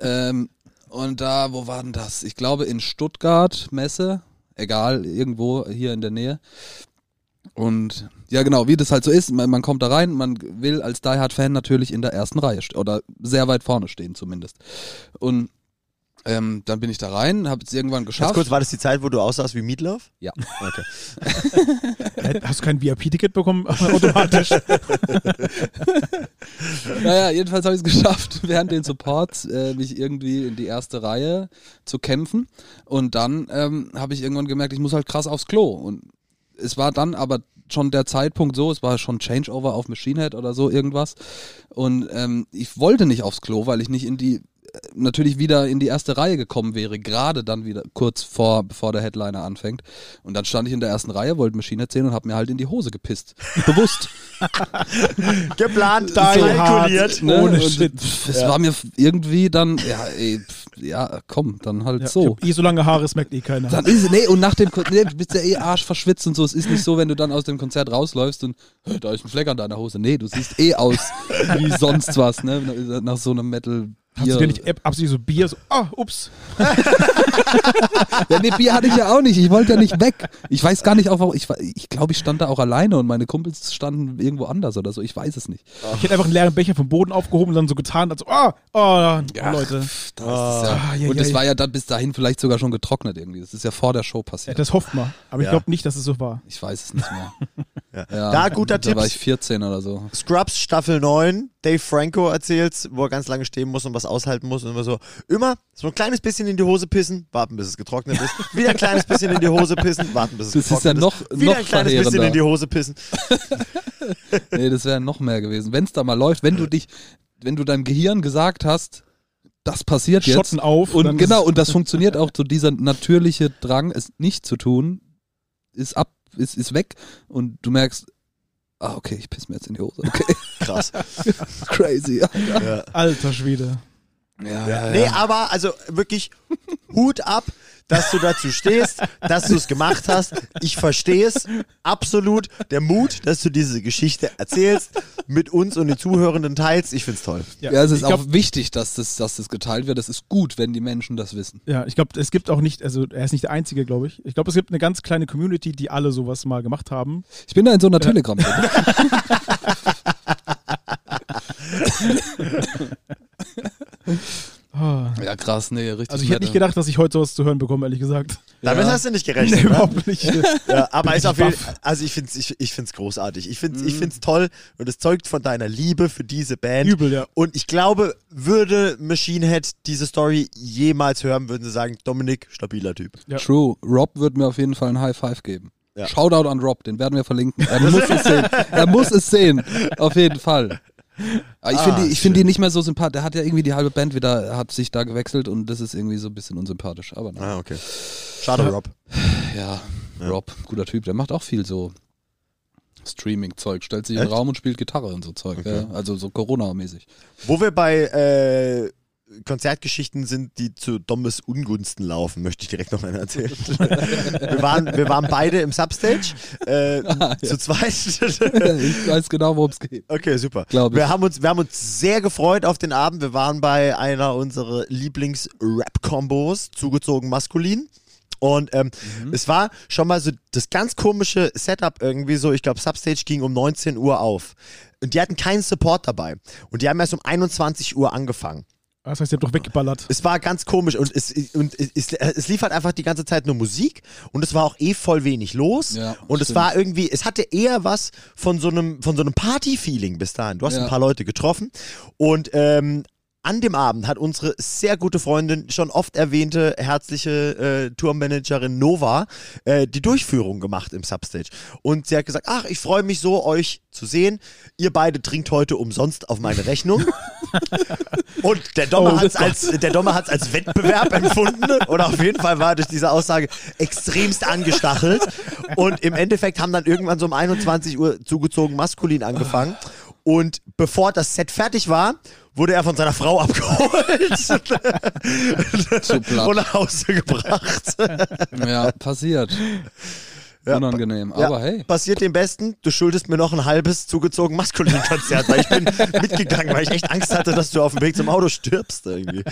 C: Ähm, und da, wo war denn das? Ich glaube in Stuttgart, Messe. Egal, irgendwo hier in der Nähe. Und ja, genau, wie das halt so ist, man, man kommt da rein, man will als Die Hard Fan natürlich in der ersten Reihe stehen oder sehr weit vorne stehen zumindest. Und ähm, dann bin ich da rein, habe es irgendwann
D: Ganz
C: geschafft.
D: kurz, war das die Zeit, wo du aussahst wie Meatloaf?
C: Ja.
D: Okay.
A: Äh, Hast du kein VIP-Ticket bekommen automatisch?
C: Naja, jedenfalls habe ich es geschafft, während den Supports äh, mich irgendwie in die erste Reihe zu kämpfen. Und dann ähm, habe ich irgendwann gemerkt, ich muss halt krass aufs Klo. Und es war dann aber schon der Zeitpunkt so, es war schon Changeover auf Machine Head oder so irgendwas. Und ähm, ich wollte nicht aufs Klo, weil ich nicht in die natürlich wieder in die erste Reihe gekommen wäre, gerade dann wieder kurz vor, bevor der Headliner anfängt. Und dann stand ich in der ersten Reihe, wollte Machine Head sehen und habe mir halt in die Hose gepisst. Bewusst.
D: Geplant,
A: Hard.
D: kalkuliert.
C: Ne?
A: Ohne Shit.
C: Es war mir irgendwie dann, ja, ey, pff, ja, komm, dann halt
A: Ja,
C: so.
A: Ich eh so lange Haare, es merkt eh keiner.
C: Dann ist nee, und nach dem Konzert, nee, du bist ja eh Arsch verschwitzt und so. Es ist nicht so, wenn du dann aus dem Konzert rausläufst und "Hä, da ist ein Fleck an deiner Hose. Nee, du siehst eh aus wie sonst was, ne? Nach so einem Metal.
A: Hast du dir nicht ab- absichtlich so Bier so, ah, ups.
C: Ja, nee, Bier hatte ich ja auch nicht. Ich wollte ja nicht weg. Ich weiß gar nicht auch, warum. Ich, ich glaube, ich stand da auch alleine und meine Kumpels standen irgendwo anders oder so. Ich weiß es nicht.
A: Ich hätte einfach einen leeren Becher vom Boden aufgehoben und dann so getan, als so, ah, oh, oh Leute.
C: Pff, da ist es ja.
A: Ah, ja,
C: und
A: ja,
C: das
A: ja.
C: war ja dann bis dahin vielleicht sogar schon getrocknet irgendwie. Das ist ja vor der Show
A: Ja,
C: passiert.
A: das hofft man. Aber ich
D: Ja.
A: glaube nicht, dass es so war.
C: Ich weiß es nicht mehr.
D: Ja.
C: Ja,
D: Da, guter
C: da
D: Tipp.
C: war ich 14 oder so.
D: Scrubs Staffel 9, Dave Franco erzählt, wo er ganz lange stehen muss und was aushalten muss und immer so, immer so ein kleines bisschen in die Hose pissen, warten bis es getrocknet ist, wieder ein kleines bisschen in die Hose pissen, warten bis es
C: Das ist
D: getrocknet
C: ja noch-
D: ist, wieder
C: noch
D: ein kleines bisschen in die Hose pissen.
C: Nee, das wäre noch mehr gewesen. Wenn es da mal läuft, wenn du dich, wenn du deinem Gehirn gesagt hast, das passiert jetzt.
A: Schotten auf.
C: Und genau,
A: ist-
C: und das funktioniert auch so, dieser natürliche Drang, es nicht zu tun, ist ab, ist, ist weg und du merkst, ah, okay, ich piss mir jetzt in die Hose. Okay,
D: Krass.
C: crazy. Ja,
D: Ja.
A: Alter Schwede.
C: ja,
D: Ja. Nee, aber also wirklich Hut ab, dass du dazu stehst, dass du es gemacht hast. Ich verstehe es absolut. Der Mut, dass du diese Geschichte erzählst, mit uns und den Zuhörenden teilst, ich find's toll.
C: Ja, es ist
A: glaub,
C: auch wichtig, dass das, dass das geteilt wird. Es ist gut, wenn die Menschen das wissen.
A: Ja, ich glaube, es gibt auch nicht, also er ist nicht der Einzige, glaube ich. Ich glaube, es gibt eine ganz kleine Community, die alle sowas mal gemacht haben.
C: Ich bin da in so einer Telegram-Gruppe.
A: Ah.
C: ja, krass, nee, richtig.
A: Also ich hätte nicht
C: nett.
A: gedacht, dass ich heute sowas zu hören bekomme, ehrlich gesagt.
D: Damit
C: Ja.
D: hast du nicht
A: Nee,
D: gerechnet. ne?
A: überhaupt nicht.
D: Ja, aber ist
A: ich
D: auf jeden also ich find's, ich, ich find's großartig. Ich find's,
C: Mhm.
D: ich find's toll und es zeugt von deiner Liebe für diese Band.
A: Übel, ja.
D: Und ich glaube, würde Machine Head diese Story jemals hören, würden sie sagen, Dominik, stabiler Typ.
A: Ja.
C: True. Rob wird mir auf jeden Fall ein High Five geben.
D: Ja.
C: Shoutout an Rob, den werden wir verlinken. Er muss es sehen. Er muss es sehen. Auf jeden Fall. Aber ich
D: Ah,
C: finde die, ich find die nicht mehr so sympathisch. Der hat ja irgendwie die halbe Band wieder, hat sich da gewechselt und das ist irgendwie so ein bisschen unsympathisch. Aber nein.
D: Ah, okay. Schade, Rob.
C: Ja,
D: Ja.
C: Rob, guter Typ. Der macht auch viel so Streaming-Zeug. Stellt sich in den
D: Echt?
C: Raum und spielt Gitarre und so Zeug.
D: Okay.
C: Ja, also so Corona-mäßig.
D: Wo wir bei äh, Konzertgeschichten sind, die zu Dommes Ungunsten laufen, möchte ich direkt noch eine erzählen. wir, waren, wir waren beide im Substage, äh, zu zweit.
C: ich weiß genau, worum es geht.
D: Okay, super.
C: Glaub ich.
D: Wir haben, uns, wir haben uns sehr gefreut auf den Abend. Wir waren bei einer unserer Lieblings-Rap-Kombos, zugezogen maskulin. Und ähm,
C: Mhm.
D: es war schon mal so das ganz komische Setup irgendwie so. Ich glaube, Substage ging um 19 Uhr auf. Und die hatten keinen Support dabei. Und die haben erst um 21 Uhr angefangen.
A: Das heißt, ihr habt doch weggeballert.
D: Es war ganz komisch und es, und es, es, es lief halt einfach die ganze Zeit nur Musik und es war auch eh voll wenig los.
C: Ja,
D: und es
C: stimmt.
D: war irgendwie, es hatte eher was von so einem, von so einem Party-Feeling bis dahin. Du hast
C: Ja.
D: ein paar Leute getroffen und ähm, an dem Abend hat unsere sehr gute Freundin, schon oft erwähnte herzliche äh, Tourmanagerin Nova, äh, die Durchführung gemacht im Substage. Und sie hat gesagt, ach, ich freue mich so, euch zu sehen. Ihr beide trinkt heute umsonst auf meine Rechnung. Und der Dommer
A: Oh
D: hat's
A: Gott.
D: als der Dommer hat's als Wettbewerb empfunden oder auf jeden Fall war durch diese Aussage extremst angestachelt und im Endeffekt haben dann irgendwann so um 21 Uhr zugezogen maskulin angefangen und bevor das Set fertig war, wurde er von seiner Frau abgeholt und nach Hause gebracht.
C: Ja, passiert.
D: Ja,
C: Unangenehm.
D: Ja,
C: Aber hey,
D: Passiert dem Besten, du schuldest mir noch ein halbes zugezogen maskulin Konzert, weil ich bin mitgegangen, weil ich echt Angst hatte, dass du auf dem Weg zum Auto stirbst irgendwie.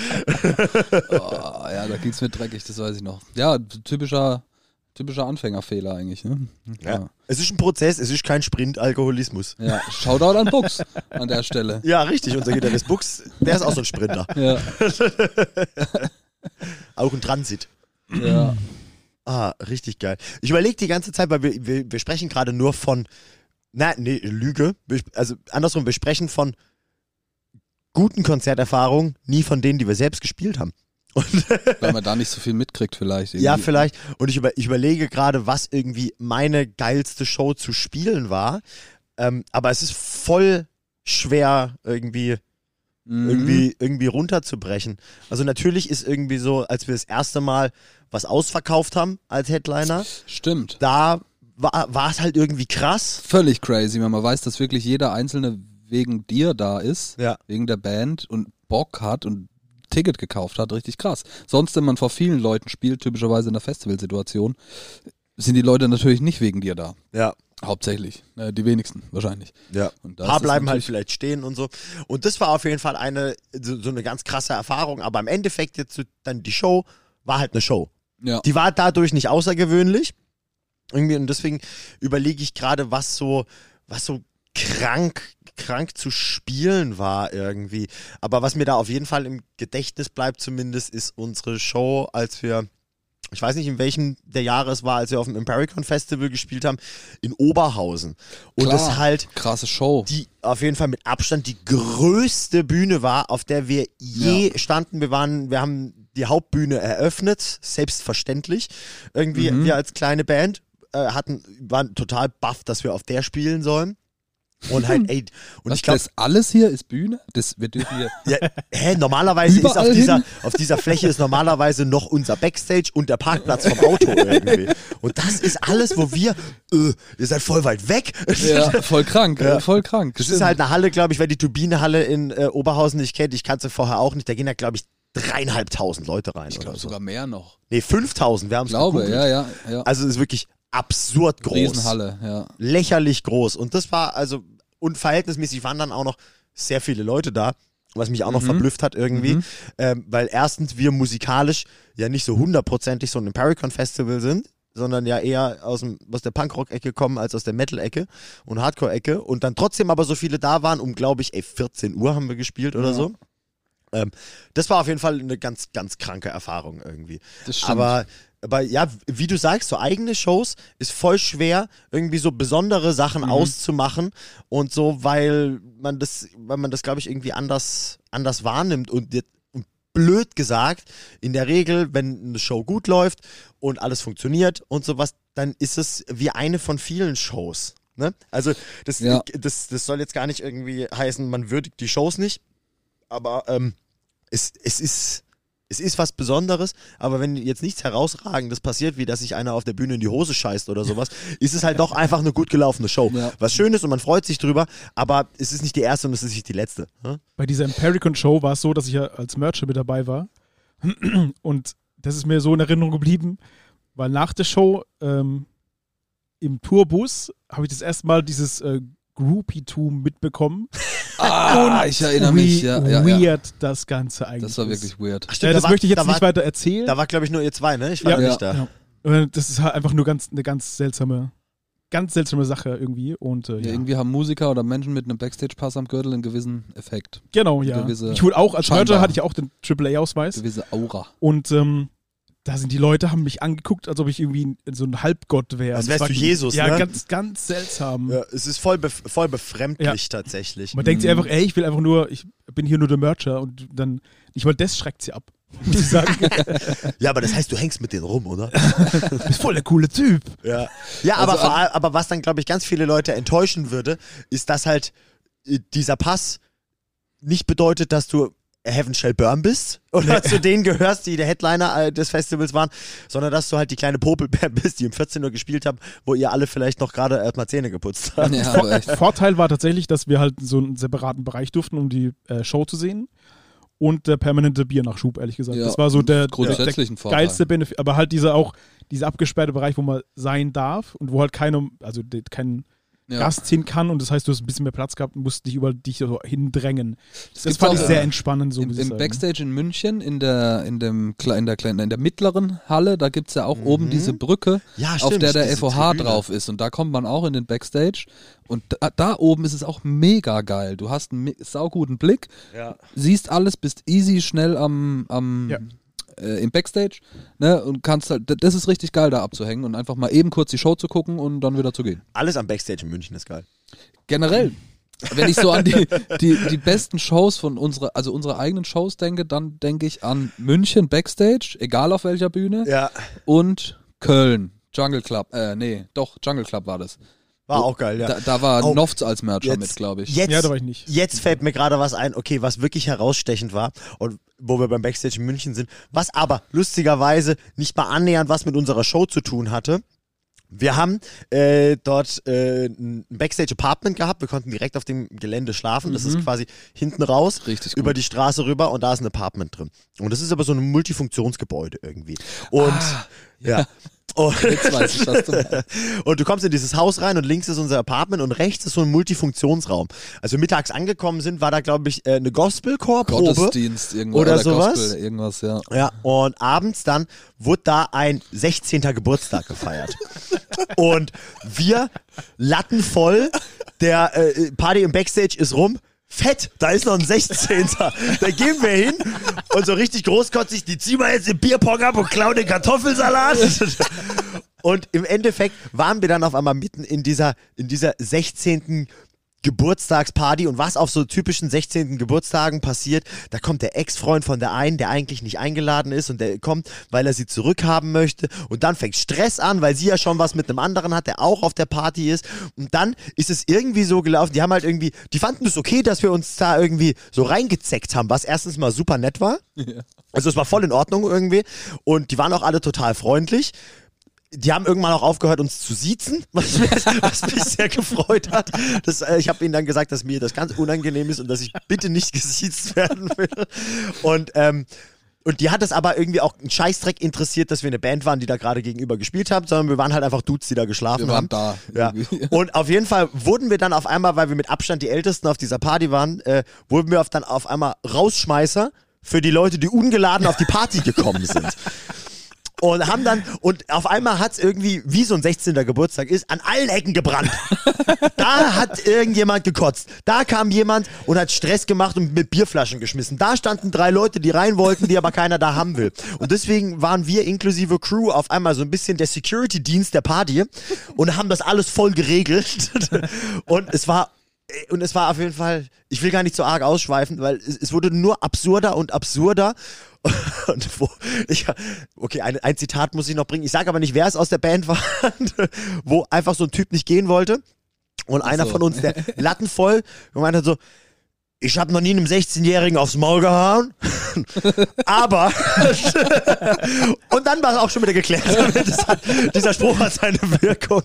C: oh, ja, da ging's mir dreckig, das weiß ich noch. Ja, typischer, typischer Anfängerfehler eigentlich. Ne?
D: Ja. Es ist ein Prozess, es ist kein Sprint, Alkoholismus.
C: Ja, Shoutout an Bux an der Stelle.
D: Ja, richtig, unser Gitarrist Bux, der ist auch so ein Sprinter.
C: Ja,
D: Auch ein Transit.
C: ja.
D: Ah, richtig geil. Ich überlege die ganze Zeit, weil wir, wir, wir sprechen gerade nur von, na, nee, Lüge. Also andersrum, wir sprechen von guten Konzerterfahrungen, nie von denen, die wir selbst gespielt haben. Und,
C: Weil man da nicht so viel mitkriegt vielleicht.
D: ja,
C: irgendwie.
D: vielleicht. Und ich, über, ich überlege gerade, was irgendwie meine geilste Show zu spielen war. Ähm, aber es ist voll schwer irgendwie
C: Mhm.
D: irgendwie, irgendwie runterzubrechen. Also natürlich ist irgendwie so, als wir das erste Mal was ausverkauft haben als Headliner,
C: Stimmt.
D: da war, war es halt irgendwie krass.
C: Völlig crazy, wenn man weiß, dass wirklich jeder Einzelne wegen dir da ist,
D: Ja.
C: wegen der Band und Bock hat und Ticket gekauft hat, richtig krass. Sonst, wenn man vor vielen Leuten spielt, typischerweise in der Festivalsituation, sind die Leute natürlich nicht wegen dir da.
D: Ja.
C: Hauptsächlich. Äh, die wenigsten wahrscheinlich.
D: Ja.
C: Und
D: Ein paar bleiben halt vielleicht stehen und so. Und das war auf jeden Fall eine, so, so eine ganz krasse Erfahrung. Aber im Endeffekt jetzt dann die Show war halt eine Show.
C: Ja.
D: Die war dadurch nicht außergewöhnlich. Irgendwie, und deswegen überlege ich gerade, was so, was so krank, krank zu spielen war irgendwie. Aber was mir da auf jeden Fall im Gedächtnis bleibt zumindest, ist unsere Show, als wir, ich weiß nicht in welchem der Jahre es war, als wir auf dem Impericon Festival gespielt haben, in Oberhausen. Und
C: Klar.
D: das halt
C: Krasse Show.
D: die auf jeden Fall mit Abstand die größte Bühne war, auf der wir je standen. Wir waren, wir haben die Hauptbühne eröffnet, selbstverständlich. Irgendwie,
C: Mhm.
D: wir als kleine Band äh, hatten, waren total baff, dass wir auf der spielen sollen. Und halt, ey, und
C: Was,
D: ich glaube,
C: das alles hier ist Bühne? Das, wir dürfen hier.
D: ja, hä, normalerweise ist auf dieser, auf dieser Fläche ist normalerweise noch unser Backstage und der Parkplatz vom Auto irgendwie. Und das ist alles, wo wir, äh, ihr seid voll weit weg.
C: ja, voll krank,
D: Ja.
C: voll krank.
D: Das ist
C: stimmt.
D: halt eine Halle, glaube ich, wer die Turbine-Halle in äh, Oberhausen nicht kennt, ich kannte sie vorher auch nicht, da gehen ja, glaube ich, dreieinhalbtausend Leute rein
C: ich
D: oder
C: glaube
D: so.
C: sogar mehr noch.
D: Nee, 5000, wir haben
C: Ich
D: es
C: glaube,
D: gegoogelt.
C: ja, ja, ja.
D: Also es ist wirklich absurd groß.
C: Riesenhalle, ja.
D: Lächerlich groß. Und das war also, und verhältnismäßig waren dann auch noch sehr viele Leute da, was mich auch noch
C: Mhm.
D: verblüfft hat irgendwie.
C: Mhm.
D: Ähm, weil erstens wir musikalisch ja nicht so hundertprozentig so ein Impericon Festival sind, sondern ja eher aus, dem, aus der Punkrock-Ecke kommen als aus der Metal-Ecke und Hardcore-Ecke und dann trotzdem aber so viele da waren, um glaube ich, ey, 14 Uhr haben wir gespielt oder
C: Ja.
D: so. Ähm, das war auf jeden Fall eine ganz, ganz kranke Erfahrung irgendwie.
C: Das stimmt.
D: Aber, aber ja, wie du sagst, so eigene Shows ist voll schwer, irgendwie so besondere Sachen
C: Mhm.
D: auszumachen und so, weil man das, weil man das, glaube ich, irgendwie anders, anders wahrnimmt und, und blöd gesagt, in der Regel, wenn eine Show gut läuft und alles funktioniert und sowas, dann ist es wie eine von vielen Shows. Ne? Also das,
C: Ja.
D: das, das soll jetzt gar nicht irgendwie heißen, man würdigt die Shows nicht, aber ähm, es, es ist es ist was Besonderes, aber wenn jetzt nichts herausragendes passiert, wie dass sich einer auf der Bühne in die Hose scheißt oder sowas, ist es halt doch einfach eine gut gelaufene Show.
C: Ja.
D: Was schön ist und man freut sich drüber, aber es ist nicht die erste und es ist nicht die letzte. ne?
A: Bei dieser Impericon Show war es so, dass ich ja als Mercher mit dabei war. Und das ist mir so in Erinnerung geblieben, weil nach der Show ähm, im Tourbus habe ich das erste Mal dieses äh, Groupie-Tum mitbekommen.
C: ah, ich erinnere mich,
A: Wie
C: ja, ja, ja.
A: weird das Ganze eigentlich
C: Das war wirklich weird.
D: Ach,
A: Äh, das
D: da
A: möchte ich jetzt
D: da
A: nicht
D: war,
A: weiter erzählen.
D: Da war, glaube ich, nur ihr zwei, ne? Ich war
A: Ja.
D: nicht da.
A: Ja. Das ist halt einfach nur ganz, eine ganz seltsame, ganz seltsame Sache irgendwie. Und äh,
C: Ja,
A: ja.
C: irgendwie haben Musiker oder Menschen mit einem Backstage-Pass am Gürtel einen gewissen Effekt,
A: Genau, ja. Ich wurde auch, als. Merger hatte ich auch den AAA-Ausweis.
C: gewisse Aura.
A: Und ähm, da sind die Leute, haben mich angeguckt, als ob ich irgendwie so ein Halbgott wäre.
D: Als wärst du Jesus,
A: Ja,
D: ne?
A: ganz, ganz seltsam.
D: Ja, es ist voll, bef voll befremdlich tatsächlich.
A: Man denkt sich einfach, ey, ich will einfach nur, ich bin hier nur der Mercher und dann, ich wollte, das schreckt sie ab. Muss ich sagen,
D: Ja, aber das heißt, du hängst mit denen rum, oder?
A: du bist voll der coole Typ.
D: Ja, ja aber,
C: Also
D: vor
C: an-
D: allem, aber was dann, glaube ich, ganz viele Leute enttäuschen würde, ist, dass halt äh, dieser Pass nicht bedeutet, dass du Heaven Shall Burn bist oder zu denen gehörst, die der Headliner äh, des Festivals waren, sondern dass du halt die kleine Popelbär bist, die um 14 Uhr gespielt haben, wo ihr alle vielleicht noch gerade erstmal Zähne geputzt habt.
C: Ja, aber echt.
A: Vorteil war tatsächlich, dass wir halt so einen separaten Bereich durften, um die äh, Show zu sehen. Und der permanente Biernachschub, ehrlich gesagt.
C: Ja,
A: das war so der, der,
C: grundsätzlich
A: der
C: Vorteil.
A: geilste Benefit. Aber halt dieser auch, dieser abgesperrte Bereich, wo man sein darf und wo halt keiner, also kein
C: Ja.
A: Gast hin kann. Und das heißt, du hast ein bisschen mehr Platz gehabt und musst dich über dich so hindrängen. Das,
C: gibt's
A: fand
C: auch,
A: ich sehr
C: äh,
A: entspannend, so
C: Im, Im. Backstage in München, in der, in dem, Kle- in der, kleinen, in der mittleren Halle, da gibt es ja auch oben diese Brücke,
D: Ja,
C: auf
D: stimmt,
C: der der
D: diese
C: FOH
D: Tribüne.
C: drauf ist. Und da kommt man auch in den Backstage. Und da, da oben ist es auch mega geil. Du hast einen sauguten Blick,
D: Ja.
C: siehst alles, bist easy schnell am, am
A: Ja.
C: Äh, im Backstage ne, und kannst halt, das ist richtig geil da abzuhängen und einfach mal eben kurz die Show zu gucken und dann wieder zu gehen.
D: Alles am Backstage in München ist geil.
C: Generell, wenn ich so an die, die, die besten Shows von unserer, also unsere eigenen Shows denke, dann denke ich an München Backstage, egal auf welcher Bühne,
D: Ja,
C: und Köln, Jungle Club, äh, nee, doch, Jungle Club war das.
D: War auch geil, ja.
C: Da, da war
D: Oh,
C: Nofts als Mercher
D: jetzt-
C: mit, glaube ich.
D: Jetzt,
A: Ja, da war ich nicht.
D: Jetzt fällt mir gerade was ein, okay, was wirklich herausstechend war und wo wir beim Backstage in München sind, was aber lustigerweise nicht mal annähernd was mit unserer Show zu tun hatte. Wir haben äh, dort äh, ein Backstage-Apartment gehabt. Wir konnten direkt auf dem Gelände schlafen. Das ist quasi hinten raus,
C: Mhm. Richtig
D: über
C: gut.
D: die Straße rüber und da ist ein Apartment drin. Und das ist aber so ein Multifunktionsgebäude irgendwie. Und ja. Und,
C: ich,
D: und du kommst in dieses Haus rein und links ist unser Apartment und rechts ist so ein Multifunktionsraum. Als wir mittags angekommen sind, war da, glaube ich, äh, eine Gospelchor-Probe.
C: Gottesdienst irgendwas.
D: Oder sowas?
C: Gospel, irgendwas, ja.
D: Ja, und abends dann wurde da ein 16. Geburtstag gefeiert. und wir latten voll, der äh, Party im Backstage ist rum. Fett, da ist noch ein 16. da gehen wir hin und so richtig großkotzig, die ziehen wir jetzt den Bierpong ab und klauen den Kartoffelsalat. und im Endeffekt waren wir dann auf einmal mitten in dieser, in dieser 16. Geburtstagsparty und was auf so typischen 16. Geburtstagen passiert, da kommt der Ex-Freund von der einen, der eigentlich nicht eingeladen ist und der kommt, weil er sie zurückhaben möchte und dann fängt Stress an, weil sie ja schon was mit einem anderen hat, der auch auf der Party ist und dann ist es irgendwie so gelaufen, die haben halt irgendwie, die fanden es okay, dass wir uns da irgendwie so reingezeckt haben, was erstens mal super nett war. Also es war voll in Ordnung irgendwie und die waren auch alle total freundlich die haben irgendwann auch aufgehört, uns zu siezen, was, was mich sehr gefreut hat. Das, äh, ich habe ihnen dann gesagt, dass mir das ganz unangenehm ist und dass ich bitte nicht gesiezt werden will. Und, ähm, und die hat es aber irgendwie auch einen Scheißdreck interessiert, dass wir eine Band waren, die da gerade gegenüber gespielt haben, sondern wir waren halt einfach Dudes, die da geschlafen
C: Wir
D: haben.
C: waren da.
D: Ja. Und auf jeden Fall wurden wir dann auf einmal, weil wir mit Abstand die Ältesten auf dieser Party waren, äh, wurden wir auf, dann auf einmal Rausschmeißer für die Leute, die ungeladen auf die Party gekommen sind. Und haben dann, und auf einmal hat es irgendwie, wie so ein 16. Geburtstag ist, an allen Ecken gebrannt. Da hat irgendjemand gekotzt. Da kam jemand und hat Stress gemacht und mit Bierflaschen geschmissen. Da standen drei Leute, die rein wollten, die aber keiner da haben will. Und deswegen waren wir inklusive Crew auf einmal so ein bisschen der Security-Dienst der Party und haben das alles voll geregelt. Und es war und es war auf jeden Fall, ich will gar nicht so arg ausschweifen, weil es, es wurde nur absurder und absurder. Und wo ich, okay, ein, ein Zitat muss ich noch bringen. Ich sage aber nicht, wer es aus der Band war, wo einfach so ein Typ nicht gehen wollte. Und einer
C: so.
D: von uns, der Latten voll, gemeint hat so, ich habe noch nie einem 16-Jährigen aufs Maul gehauen, aber und dann war es auch schon wieder geklärt. Hat, dieser Spruch hat seine Wirkung,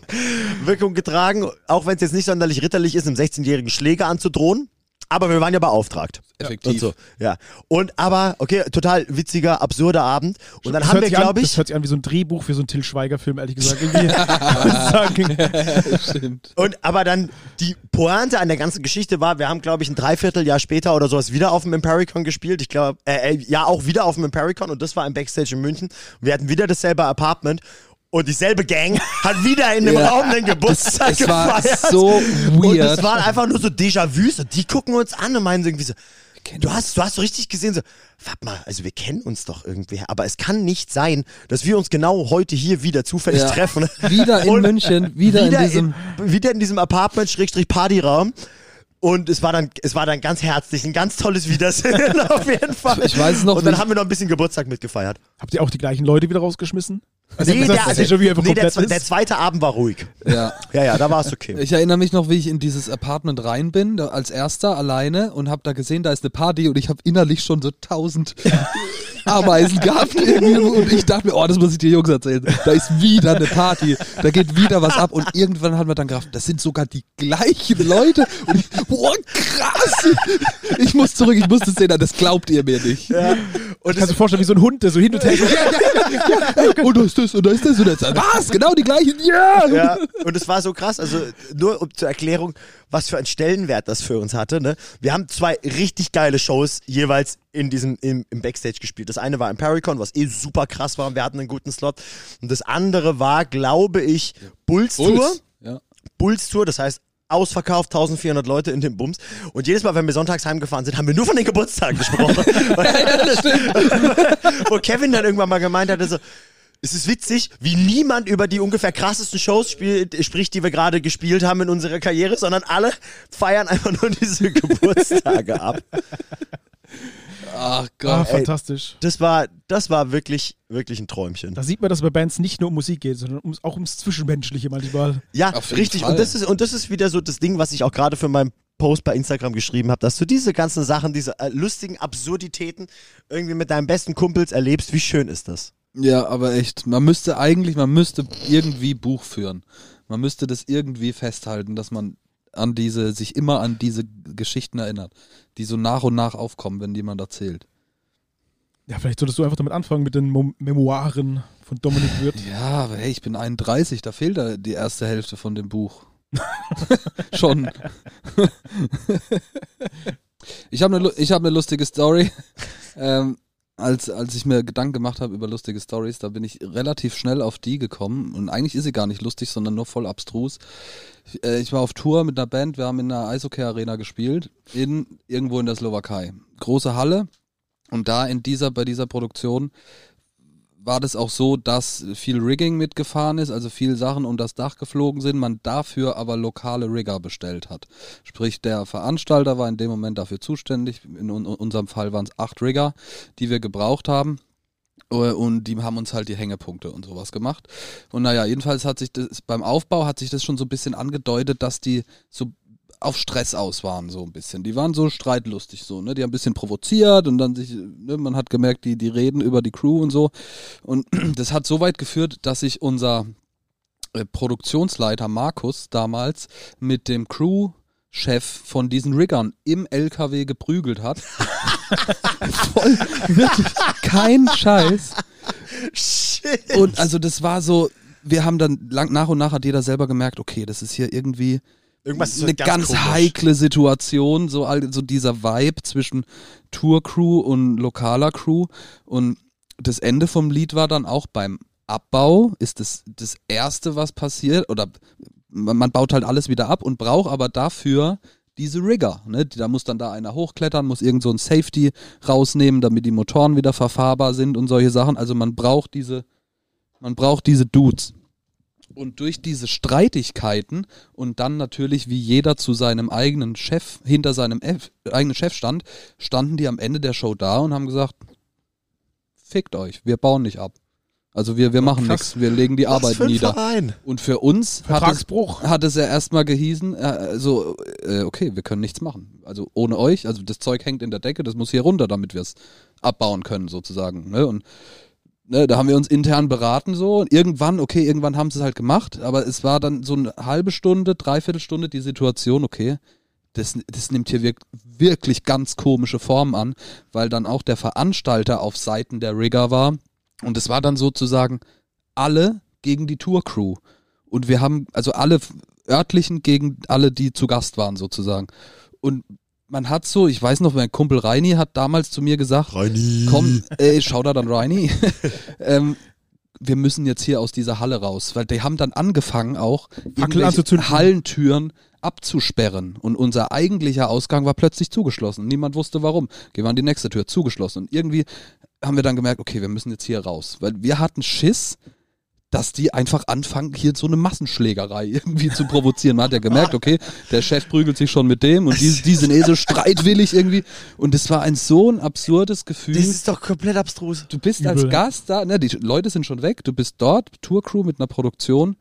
D: Wirkung getragen, auch wenn es jetzt nicht sonderlich ritterlich ist, einem 16-jährigen Schläger anzudrohen. Aber wir waren ja beauftragt.
C: Effektiv.
D: Und so, ja. Und aber, okay, total witziger, absurder Abend. Und dann
A: Das
D: haben wir,
A: an-
D: glaube
A: Das
D: ich,
A: hört sich an wie so ein Drehbuch für so einen Till Schweiger-Film, ehrlich gesagt.
C: Stimmt.
D: Und aber dann die Pointe an der ganzen Geschichte war, wir haben, glaube ich, ein Dreivierteljahr später oder sowas wieder auf dem Impericon gespielt. Ich glaube, äh, äh, ja, auch wieder auf dem Impericon und das war im Backstage in München. Wir hatten wieder dasselbe Apartment. Und dieselbe Gang hat wieder in dem
C: Ja.
D: Raum den Geburtstag
C: Es war
D: gefeiert.
C: so
D: Und
C: weird.
D: es waren einfach nur so Déjà-vus. Und die gucken uns an und meinen so irgendwie so, du hast, du hast so richtig gesehen, so, warte mal, also wir kennen uns doch irgendwie, aber es kann nicht sein, dass wir uns genau heute hier wieder zufällig
C: Ja.
D: treffen.
C: Wieder in
D: Und
C: München, wieder, in diesem.
D: in, wieder in diesem Apartment-Partyraum. Und es war dann, es war dann ganz herzlich, ein ganz tolles Wiedersehen auf jeden Fall.
C: Ich weiß noch,
D: Und dann
C: ich-
D: haben wir noch ein bisschen Geburtstag mitgefeiert.
A: Habt ihr auch die gleichen Leute wieder rausgeschmissen? Also
D: Nee,
A: dass ihr schon wieder
D: nee der, zwe- der
A: ist?
D: zweite Abend war ruhig.
C: Ja.
D: Ja, ja, da war es okay.
C: Ich erinnere mich noch, wie ich in dieses Apartment rein bin, da als erster alleine und habe da gesehen, da ist eine Party und ich habe innerlich schon so tausend Ameisen gehabt irgendwie und ich dachte mir, oh, das muss ich dir Jungs erzählen. Da ist wieder eine Party, da geht wieder was ab und irgendwann hat man dann gedacht, das sind sogar die gleichen Leute und ich, boah, krass. Ich muss zurück, ich muss das sehen, das glaubt ihr mir nicht.
D: Ja. Und
A: Kannst du dir vorstellen, wie so ein Hund, der so hin und her so, ja, ja, ja, ja.
C: Und da ist das und da ist das und das. Was? Genau die gleichen? Ja!
D: Ja, und es war so krass, also nur um zur Erklärung, was für einen Stellenwert das für uns hatte. Ne? Wir haben zwei richtig geile Shows jeweils in diesem, im, im Backstage gespielt. Das eine war im Paracon, was eh super krass war und wir hatten einen guten Slot. Und das andere war, glaube ich, Bulls Tour.
C: Ja.
D: Bulls Tour, das heißt ausverkauft, 1400 Leute in dem Bums. Und jedes Mal, wenn wir sonntags heimgefahren sind, haben wir nur von den Geburtstagen gesprochen. Wo Kevin dann irgendwann mal gemeint hatte, so, es ist witzig, wie niemand über die ungefähr krassesten Shows spielt, spricht, die wir gerade gespielt haben in unserer Karriere, sondern alle feiern einfach nur diese Geburtstage ab.
C: Ach
A: Ah,
C: Gott.
A: fantastisch.
D: Das war, das war wirklich, wirklich ein Träumchen.
A: Da sieht man, dass bei Bands nicht nur um Musik geht, sondern ums, auch ums Zwischenmenschliche manchmal.
D: Ja, richtig.
C: Fall.
D: Und das, ist, und das ist wieder so das Ding, was ich auch gerade für meinen Post bei Instagram geschrieben habe, dass du diese ganzen Sachen, diese äh, lustigen Absurditäten irgendwie mit deinen besten Kumpels erlebst. Wie schön ist das?
C: Ja, aber echt, man müsste eigentlich, man müsste irgendwie Buch führen. Man müsste das irgendwie festhalten, dass man an diese, sich immer an diese Geschichten erinnert, die so nach und nach aufkommen, wenn jemand erzählt.
A: Ja, vielleicht solltest du einfach damit anfangen mit den Mo Memoiren von Dominik Wirth.
C: Ja, aber hey, ich bin 31, da fehlt da die erste Hälfte von dem Buch. Schon. ich habe eine ich hab ne lustige Story. Ähm, als, als ich mir Gedanken gemacht habe über lustige Stories, da bin ich relativ schnell auf die gekommen. Und eigentlich ist sie gar nicht lustig, sondern nur voll abstrus. Ich, äh, ich war auf Tour mit einer Band, wir haben in einer Eishockey-Arena gespielt, in, irgendwo in der Slowakei. Große Halle. Und da in dieser, bei dieser Produktion war das auch so, dass viel Rigging mitgefahren ist, also viel Sachen um das Dach geflogen sind, man dafür aber lokale Rigger bestellt hat. Sprich, der Veranstalter war in dem Moment dafür zuständig. In un unserem Fall waren es acht Rigger, die wir gebraucht haben. Äh, Und die haben uns halt die Hängepunkte und sowas gemacht. Und naja, jedenfalls hat sich das beim Aufbau hat sich das schon so ein bisschen angedeutet, dass die so auf Stress aus waren, so ein bisschen. Die waren so streitlustig, so, ne? Die haben ein bisschen provoziert und dann sich, ne, man hat gemerkt, die, die reden über die Crew und so. Und das hat so weit geführt, dass sich unser äh, Produktionsleiter Markus damals mit dem Crew-Chef von diesen Riggern im LKW geprügelt hat. Voll, wirklich, kein Scheiß.
D: Shit.
C: Und also das war so, wir haben dann lang, nach und nach hat jeder selber gemerkt, okay, das ist hier irgendwie
D: Irgendwas ist
C: eine
D: ganz
C: ganz, heikle Situation, so, all- so dieser Vibe zwischen Tour-Crew und lokaler Crew. Und das Ende vom Lied war dann auch beim Abbau, ist das das Erste, was passiert, oder man, man baut halt alles wieder ab und braucht aber dafür diese Rigger. Ne? Da muss dann da einer hochklettern, muss irgend so ein Safety rausnehmen, damit die Motoren wieder verfahrbar sind und solche Sachen. Also man braucht diese, man braucht diese Dudes. Und durch diese Streitigkeiten und dann natürlich, wie jeder zu seinem eigenen Chef, hinter seinem F, eigenen Chef stand, standen die am Ende der Show da und haben gesagt, fickt euch, wir bauen nicht ab. Also wir, wir machen
A: krass.
C: nichts, wir legen die Arbeit nieder.
D: Verein.
C: Und für uns hat es, hat es ja erstmal gehießen, äh, also, äh, okay, wir können nichts machen. Also ohne euch, also das Zeug hängt in der Decke, das muss hier runter, damit wir es abbauen können, sozusagen. Ne? Und ne, da haben wir uns intern beraten so und irgendwann, okay, irgendwann haben sie es halt gemacht, aber es war dann so eine halbe Stunde, dreiviertel Stunde die Situation, okay, das, das nimmt hier wirk wirklich ganz komische Formen an, weil dann auch der Veranstalter auf Seiten der Rigger war und es war dann sozusagen alle gegen die Tour-Crew. Und wir haben, also alle örtlichen gegen alle, die zu Gast waren, sozusagen. Und man hat so, ich weiß noch, mein Kumpel Reini hat damals zu mir gesagt,
D: Reini.
C: komm, ey, schau da dann Reini, ähm, wir müssen jetzt hier aus dieser Halle raus, weil die haben dann angefangen auch irgendwelche. Hallentüren abzusperren und unser eigentlicher Ausgang war plötzlich zugeschlossen. Niemand wusste warum. Gehen wir an die nächste Tür, zugeschlossen. Und irgendwie haben wir dann gemerkt, okay, wir müssen jetzt hier raus, weil wir hatten Schiss, dass die einfach anfangen, hier so eine Massenschlägerei irgendwie zu provozieren. Man hat ja gemerkt, okay, der Chef prügelt sich schon mit dem und die, die sind eh so streitwillig irgendwie. Und es war ein so ein absurdes Gefühl.
D: Das ist doch komplett abstrus.
C: Du bist als
A: Übel.
C: Gast da, ne, die Leute sind schon weg, du bist dort, Tourcrew mit einer Produktion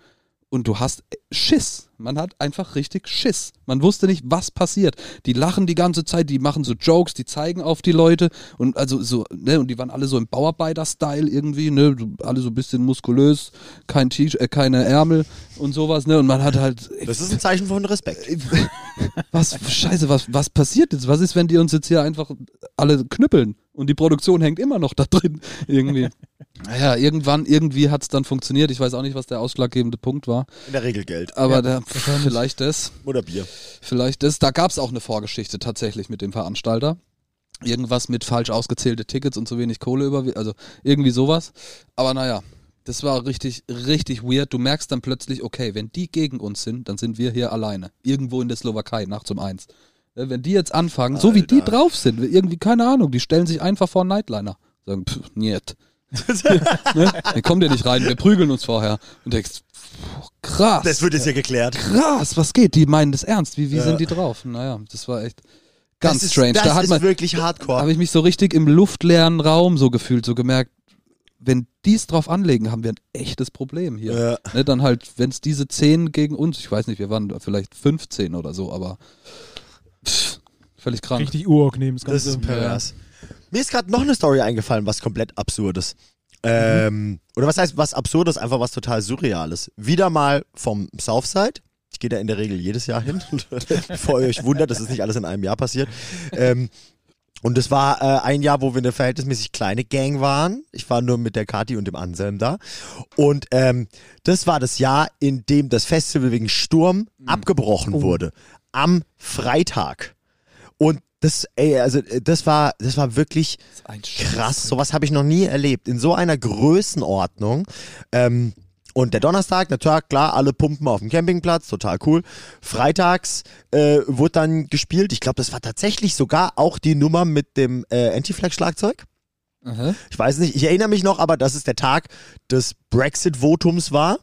C: und du hast Schiss. Man hat einfach richtig Schiss. Man wusste nicht, was passiert. Die lachen die ganze Zeit, die machen so Jokes, die zeigen auf die Leute und also so, ne, und die waren alle so im Bauarbeiter-Style irgendwie, ne, alle so ein bisschen muskulös, kein T äh, keine Ärmel und sowas, ne, und man hat halt,
D: Das ist ein Zeichen von Respekt.
C: was, scheiße, was, was passiert jetzt? Was ist, wenn die uns jetzt hier einfach alle knüppeln und die Produktion hängt immer noch da drin irgendwie? Naja, irgendwann, irgendwie hat es dann funktioniert. Ich weiß auch nicht, was der ausschlaggebende Punkt war.
D: In der Regel Geld.
C: Aber
A: Ja,
C: da,
A: wahrscheinlich.
C: vielleicht das,
D: Oder Bier.
C: vielleicht das. Da gab es auch eine Vorgeschichte tatsächlich mit dem Veranstalter. Irgendwas mit falsch ausgezählte Tickets und zu wenig Kohle über, also irgendwie sowas. Aber naja, das war richtig, richtig weird. Du merkst dann plötzlich, okay, wenn die gegen uns sind, dann sind wir hier alleine. Irgendwo in der Slowakei, nachts um eins. Äh, Wenn die jetzt anfangen, so wie die
D: Alter.
C: drauf sind, irgendwie, keine Ahnung, die stellen sich einfach vor einen Nightliner. Sagen, pff, niet. Ne? Wir kommen dir nicht rein, wir prügeln uns vorher. Und denkst, pff, krass
D: Das wird jetzt hier geklärt.
C: krass, was geht? Die meinen das ernst. Wie, wie
D: Ja.
C: sind die drauf? Naja, das war echt ganz
D: das ist,
C: strange.
D: Das
C: da hat
D: ist
C: man,
D: wirklich hardcore.
C: habe ich mich so richtig im luftleeren Raum so gefühlt, so gemerkt, wenn die es drauf anlegen, haben wir ein echtes Problem hier.
D: Ja.
C: Ne, dann halt, wenn es diese 10 gegen uns, ich weiß nicht, wir waren vielleicht 15 oder so, aber pff, völlig krank.
A: Richtig urnehmen, das
D: Das
A: Ganze.
D: ist pervers. Mir ist gerade noch eine Story eingefallen, was komplett absurdes. Ähm, oder was heißt was absurdes? Einfach was total surreales. Wieder mal vom Southside. Ich gehe da in der Regel jedes Jahr hin. Bevor ihr euch wundert, das ist nicht alles in einem Jahr passiert. Ähm, und es war äh, ein Jahr, wo wir eine verhältnismäßig kleine Gang waren. Ich war nur mit der Kati und dem Anselm da. Und ähm, das war das Jahr, in dem das Festival wegen Sturm abgebrochen wurde. Am Freitag. Und das, ey, also äh, das war, das war wirklich
C: Das
D: krass. Sowas habe ich noch nie erlebt. In so einer Größenordnung. Ähm, und der Donnerstag, natürlich, klar, alle pumpen auf dem Campingplatz, total cool. Freitags äh, wurde dann gespielt. Ich glaube, das war tatsächlich sogar auch die Nummer mit dem äh, Anti-Flag-Schlagzeug.
C: Aha.
D: Ich weiß nicht, ich erinnere mich noch, aber dass es der Tag des Brexit-Votums war.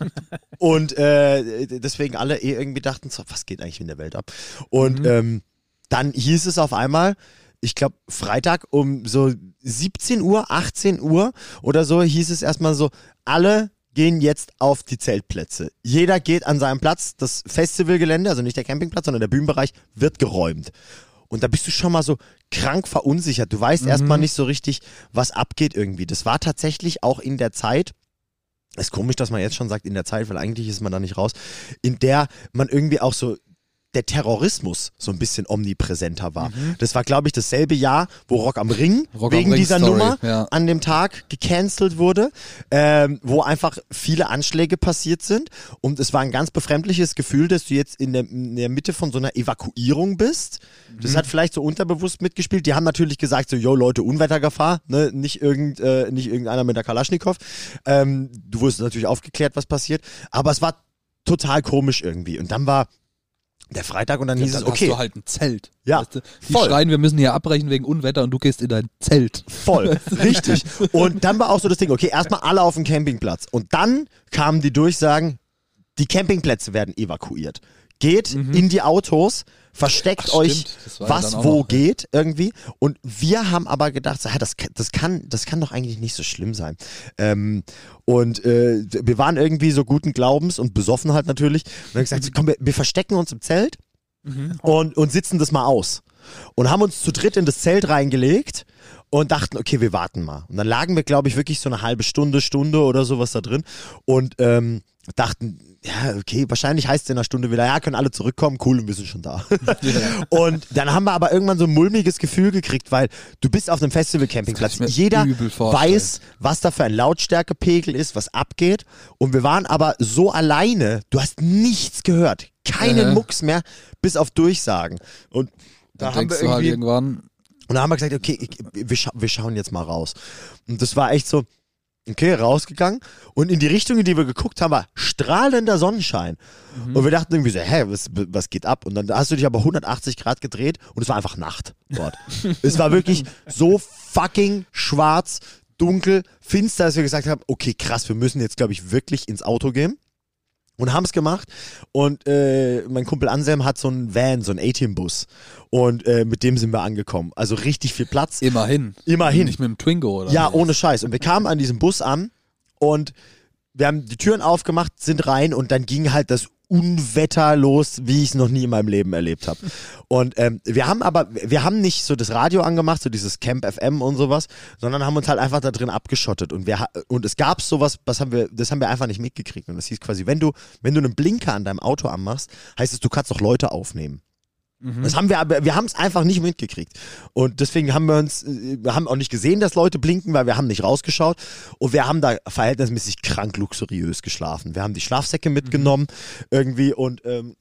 D: und äh, deswegen alle eh irgendwie dachten, so, was geht eigentlich in der Welt ab? Und ähm, dann hieß es auf einmal, ich glaube, Freitag um so 17 Uhr, 18 Uhr oder so, hieß es erstmal so, alle gehen jetzt auf die Zeltplätze. Jeder geht an seinen Platz. Das Festivalgelände, also nicht der Campingplatz, sondern der Bühnenbereich, wird geräumt. Und da bist du schon mal so krank verunsichert. Du weißt erstmal nicht so richtig, was abgeht irgendwie. Das war tatsächlich auch in der Zeit, ist komisch, dass man jetzt schon sagt in der Zeit, weil eigentlich ist man da nicht raus, in der man irgendwie auch so der Terrorismus so ein bisschen omnipräsenter war. Das war, glaube ich, dasselbe Jahr, wo Rock am Ring
C: Rock am
D: wegen
C: Ring
D: dieser
C: Story,
D: Nummer
C: ja.
D: an dem Tag gecancelt wurde, ähm, wo einfach viele Anschläge passiert sind. Und es war ein ganz befremdliches Gefühl, dass du jetzt in der, in der Mitte von so einer Evakuierung bist. Das hat vielleicht so unterbewusst mitgespielt. Die haben natürlich gesagt, so, yo Leute, Unwettergefahr, ne? nicht, irgend, äh, nicht irgendeiner mit der Kalaschnikow. Ähm, du wurdest natürlich aufgeklärt, was passiert. Aber es war total komisch irgendwie. Und dann war der Freitag und dann
C: Ja,
D: hieß
C: dann
D: es, okay,
C: hast du halt ein Zelt.
D: Ja,
C: Weißt du? Die
D: voll.
C: schreien, wir müssen hier abbrechen wegen Unwetter und du gehst in dein Zelt.
D: Voll, richtig. Und dann war auch so das Ding, okay, erstmal alle auf dem Campingplatz. Und dann kamen die Durchsagen, die Campingplätze werden evakuiert. Geht in die Autos, versteckt
C: Mhm. Ach,
D: euch,
C: ja
D: was wo
C: noch, ja.
D: geht irgendwie. Und wir haben aber gedacht, ja, das, kann- das, kann, das kann doch eigentlich nicht so schlimm sein. Ähm, und äh, wir waren irgendwie so guten Glaubens und besoffen halt natürlich. Und dann gesagt, komm, wir, wir verstecken uns im Zelt und, und sitzen das mal aus. Und haben uns zu dritt in das Zelt reingelegt und dachten, okay, wir warten mal. Und dann lagen wir, glaube ich, wirklich so eine halbe Stunde, Stunde oder sowas da drin und ähm, dachten, ja, okay, wahrscheinlich heißt es in einer Stunde wieder, ja, können alle zurückkommen, cool, und wir sind schon da. und dann haben wir aber irgendwann so ein mulmiges Gefühl gekriegt, weil du bist auf einem Festival-Campingplatz. Jeder weiß, was da für ein Lautstärkepegel ist, was abgeht. Und wir waren aber so alleine, du hast nichts gehört. Keinen
C: Ja.
D: Mucks mehr, bis auf Durchsagen. Und da
C: Dann
D: haben wir
C: halt
D: irgendwie
C: irgendwann,
D: und da haben wir gesagt, okay, ich, wir, scha wir schauen jetzt mal raus. Und das war echt so, Okay, rausgegangen und in die Richtung, in die wir geguckt haben, war strahlender Sonnenschein. Und wir dachten irgendwie so, hä, was, was geht ab? Und dann hast du dich aber 180 Grad gedreht und es war einfach Nacht dort. es war wirklich so fucking schwarz, dunkel, finster, dass wir gesagt haben, okay, krass, wir müssen jetzt, glaube ich, wirklich ins Auto gehen. Und haben es gemacht. Und äh, mein Kumpel Anselm hat so einen Van, so einen A-Team-Bus. Und äh, mit dem sind wir angekommen. Also richtig viel Platz.
C: Immerhin.
D: Immerhin.
C: Nicht mit dem Twingo oder
D: Ja,
C: was?
D: ohne Scheiß. Und wir kamen an diesem Bus an und wir haben die Türen aufgemacht, sind rein und dann ging halt das Unwetter los, wie ich es noch nie in meinem Leben erlebt habe. Und ähm, wir haben aber, wir haben nicht so das Radio angemacht, so dieses Camp FM und sowas, sondern haben uns halt einfach da drin abgeschottet. Und wir und es gab sowas, was haben wir, das haben wir einfach nicht mitgekriegt. Und das hieß quasi, wenn du, wenn du einen Blinker an deinem Auto anmachst, heißt es, du kannst doch Leute aufnehmen. Das haben wir aber, wir haben es einfach nicht mitgekriegt. Und deswegen haben wir uns, äh, wir haben auch nicht gesehen, dass Leute blinken, weil wir haben nicht rausgeschaut. Und wir haben da verhältnismäßig krank luxuriös geschlafen. Wir haben die Schlafsäcke mitgenommen irgendwie und ähm,